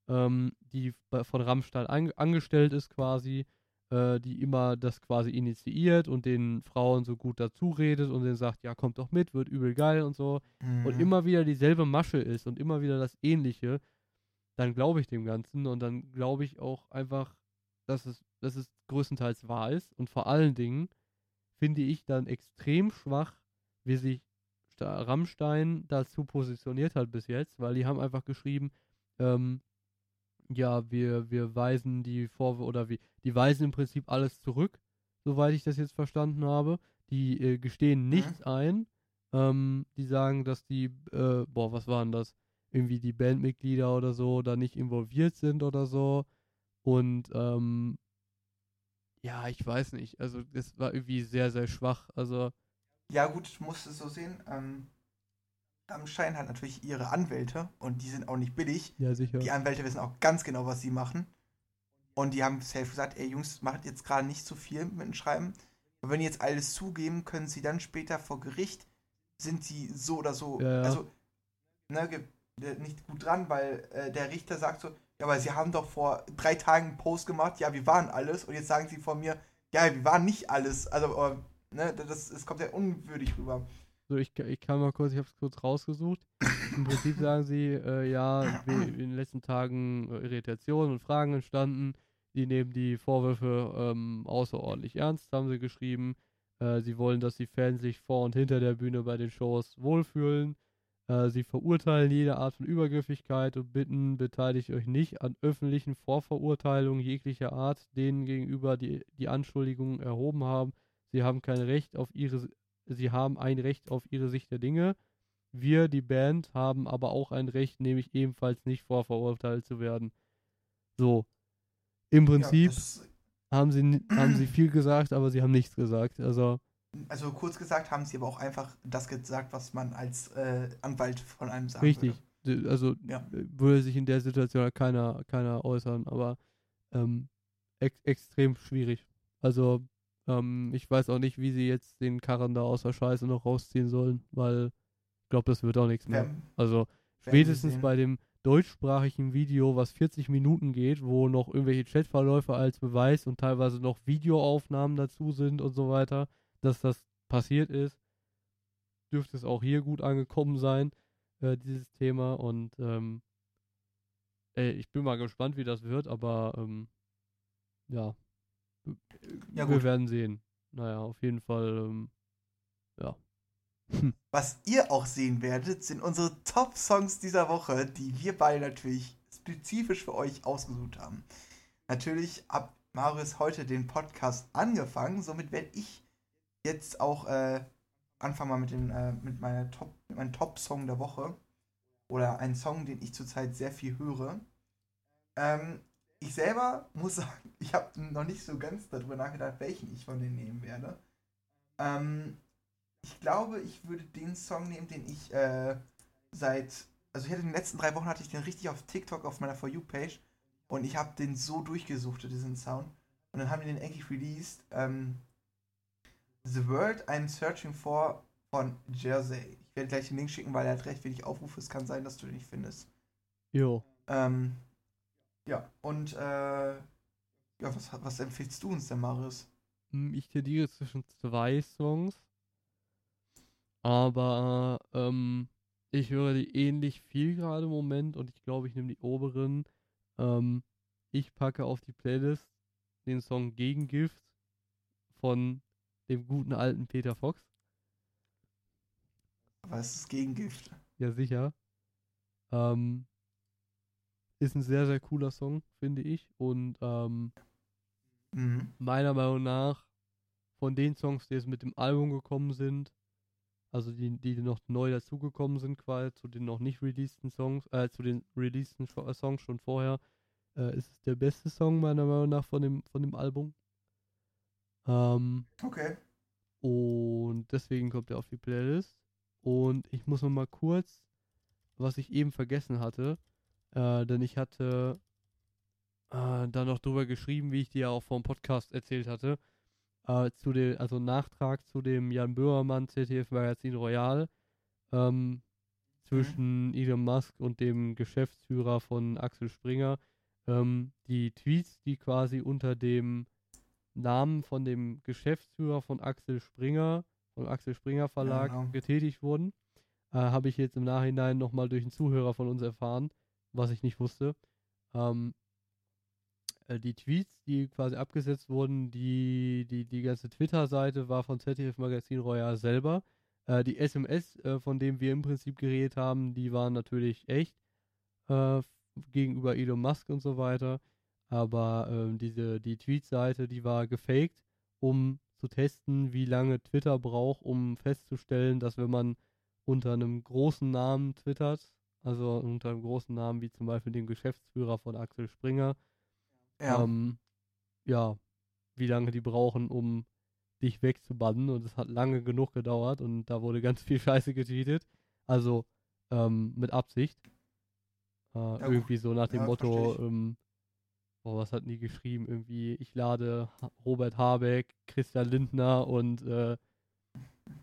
ähm, die bei- von Rammstein an, angestellt ist quasi, äh, die immer das quasi initiiert und den Frauen so gut dazu redet und denen sagt, ja, kommt doch mit, wird übel geil und so und Mhm. immer wieder dieselbe Masche ist und immer wieder das Ähnliche, dann glaube ich dem Ganzen und dann glaube ich auch einfach, dass es, dass es größtenteils wahr ist und vor allen Dingen finde ich dann extrem schwach, wie sich Sta- Rammstein dazu positioniert hat bis jetzt, weil die haben einfach geschrieben, ähm, ja, wir, wir weisen die Vorwürfe oder wir, die weisen im Prinzip alles zurück, soweit ich das jetzt verstanden habe. Die äh, gestehen nichts ein. Ähm, die sagen, dass die, äh, boah, was waren das? Irgendwie die Bandmitglieder oder so da nicht involviert sind oder so. Und ähm, ja, ich weiß nicht. Also das war irgendwie sehr, sehr schwach. Also Ja, gut, ich muss es so sehen. Ähm, Rammstein hat natürlich ihre Anwälte und die sind auch nicht billig. ja, sicher. Die Anwälte wissen auch ganz genau, was sie machen. Und die haben safe gesagt, ey Jungs, macht jetzt gerade nicht zu viel mit dem Schreiben. Und wenn die jetzt alles zugeben, können sie dann später vor Gericht, sind sie so oder so, Ja, ja. also, ne, äh, nicht gut dran, weil äh, der Richter sagt so, ja, aber sie haben doch vor drei Tagen einen Post gemacht, ja, wir waren alles. Und jetzt sagen sie von mir, ja, wir waren nicht alles. Also, äh, ne, das, das kommt ja unwürdig rüber. So, ich, ich kann mal kurz, ich habe es kurz rausgesucht. Im Prinzip sagen sie, äh, ja, in den letzten Tagen äh, Irritationen und Fragen entstanden. Die nehmen die Vorwürfe ähm, außerordentlich ernst, haben sie geschrieben. Äh, sie wollen, dass die Fans sich vor und hinter der Bühne bei den Shows wohlfühlen. Äh, sie verurteilen jede Art von Übergriffigkeit und bitten, beteiligt euch nicht an öffentlichen Vorverurteilungen jeglicher Art, denen gegenüber die, die Anschuldigungen erhoben haben. Sie haben kein Recht auf ihre Sie haben ein Recht auf ihre Sicht der Dinge. Wir, die Band, haben aber auch ein Recht, nämlich ebenfalls nicht vorverurteilt zu werden. So. Im Prinzip ja, haben, sie, haben sie viel gesagt, aber sie haben nichts gesagt. Also. Also kurz gesagt haben sie aber auch einfach das gesagt, was man als äh, Anwalt von einem sagt. Richtig. Würde. Also ja. würde sich in der Situation keiner, keiner äußern, aber ähm, ex extrem schwierig. Also ähm, ich weiß auch nicht, wie sie jetzt den Karren da aus der Scheiße noch rausziehen sollen, weil ich glaube, das wird auch nichts mehr. Also spätestens bei dem deutschsprachigen Video, was 40 Minuten geht, wo noch irgendwelche Chatverläufe als Beweis und teilweise noch Videoaufnahmen dazu sind und so weiter, dass das passiert ist, dürfte es auch hier gut angekommen sein, äh, dieses Thema. Und ähm, ey, ich bin mal gespannt, wie das wird, aber ähm, ja, ja, wir gut. werden sehen. Naja, auf jeden Fall, ähm, ja. Was ihr auch sehen werdet, sind unsere Top-Songs dieser Woche, die wir beide natürlich spezifisch für euch ausgesucht haben. Natürlich hat Marius heute den Podcast angefangen, somit werde ich jetzt auch äh, anfangen mal mit, dem, äh, mit, meiner Top, mit meinem Top-Song der Woche. Oder ein Song, den ich zurzeit sehr viel höre. Ähm, ich selber muss sagen, ich habe noch nicht so ganz darüber nachgedacht, welchen ich von denen nehmen werde. Ähm, ich glaube, ich würde den Song nehmen, den ich äh, seit, also ich hatte in den letzten drei Wochen hatte ich den richtig auf TikTok auf meiner For You Page und ich habe den so durchgesucht, diesen Sound. Und dann haben wir den endlich released. Ähm, The World I'm Searching For von Jersey. Ich werde gleich den Link schicken, weil er hat recht wenig Aufrufe. Es kann sein, dass du den nicht findest. Jo. Ähm, ja, und äh, ja, was, was empfiehlst du uns denn, Marius? Hm, ich tendiere zwischen zwei Songs. Aber ähm, ich höre die ähnlich viel gerade im Moment und ich glaube, ich nehme die oberen. Ähm, ich packe auf die Playlist den Song Gegengift von dem guten alten Peter Fox. Was ist Gegengift? Ja, sicher. Ähm, ist ein sehr, sehr cooler Song, finde ich. Und ähm, mhm. meiner Meinung nach von den Songs, die jetzt mit dem Album gekommen sind, also die, die noch neu dazugekommen sind, quasi zu den noch nicht releaseden Songs, äh, zu den releaseden äh, Songs schon vorher, äh, ist es der beste Song meiner Meinung nach von dem, von dem Album. Ähm, okay. Und deswegen kommt er auf die Playlist. Und ich muss noch mal kurz, was ich eben vergessen hatte, äh, denn ich hatte äh, da noch drüber geschrieben, wie ich dir ja auch vom Podcast erzählt hatte. Äh, zu dem, also Nachtrag zu dem Jan Böhmermann ZDF Magazin Royal ähm, zwischen mhm. Elon Musk und dem Geschäftsführer von Axel Springer. Ähm, die Tweets, die quasi unter dem Namen von dem Geschäftsführer von Axel Springer, vom Axel Springer Verlag genau. getätigt wurden, äh, habe ich jetzt im Nachhinein nochmal durch einen Zuhörer von uns erfahren was ich nicht wusste. Ähm, äh, die Tweets, die quasi abgesetzt wurden, die, die, die ganze Twitter-Seite war von ZDF Magazin Royal selber. Äh, die SMS, äh, von denen wir im Prinzip geredet haben, die waren natürlich echt äh, gegenüber Elon Musk und so weiter. Aber ähm, diese, die Tweet-Seite, die war gefaked, um zu testen, wie lange Twitter braucht, um festzustellen, dass wenn man unter einem großen Namen twittert, also unter einem großen Namen wie zum Beispiel dem Geschäftsführer von Axel Springer. Ja. Ähm, ja, wie lange die brauchen, um dich wegzubannen und es hat lange genug gedauert und da wurde ganz viel Scheiße getweetet. Also ähm, mit Absicht. Äh, ja, irgendwie so nach dem ja, Motto, ähm, oh, was hat die geschrieben? Irgendwie, ich lade Robert Habeck, Christian Lindner und, äh,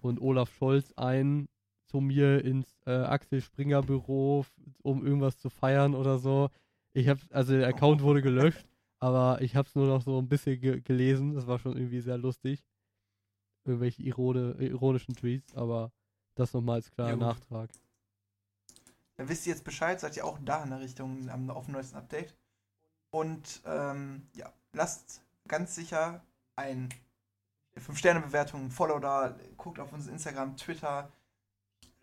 und Olaf Scholz ein, zu mir ins äh, Axel Springer Büro, um irgendwas zu feiern oder so. Ich habe, also der Account wurde gelöscht, aber ich habe es nur noch so ein bisschen ge gelesen. Das war schon irgendwie sehr lustig. Irgendwelche irone, ironischen Tweets, aber das nochmal als klarer ja, Nachtrag. Dann wisst ihr jetzt Bescheid, seid ihr auch da in der Richtung am, auf dem neuesten Update. Und ähm, ja, lasst ganz sicher ein 5-Sterne-Bewertung, Follow da, guckt auf unser Instagram, Twitter,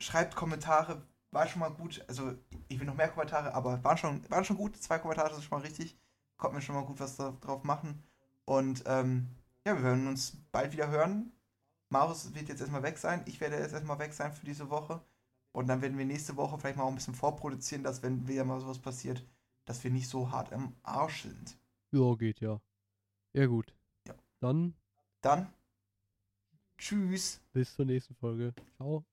schreibt Kommentare, war schon mal gut. Also, ich will noch mehr Kommentare, aber waren schon, waren schon gut. Zwei Kommentare sind schon mal richtig. Konnten wir schon mal gut was da, drauf machen. Und ähm, ja, wir werden uns bald wieder hören. Marus wird jetzt erstmal weg sein. Ich werde jetzt erstmal weg sein für diese Woche. Und dann werden wir nächste Woche vielleicht mal auch ein bisschen vorproduzieren, dass wenn wieder mal sowas passiert, dass wir nicht so hart am Arsch sind. Ja, geht ja. Ja, gut. Ja. Dann Dann, tschüss. bis zur nächsten Folge. Ciao.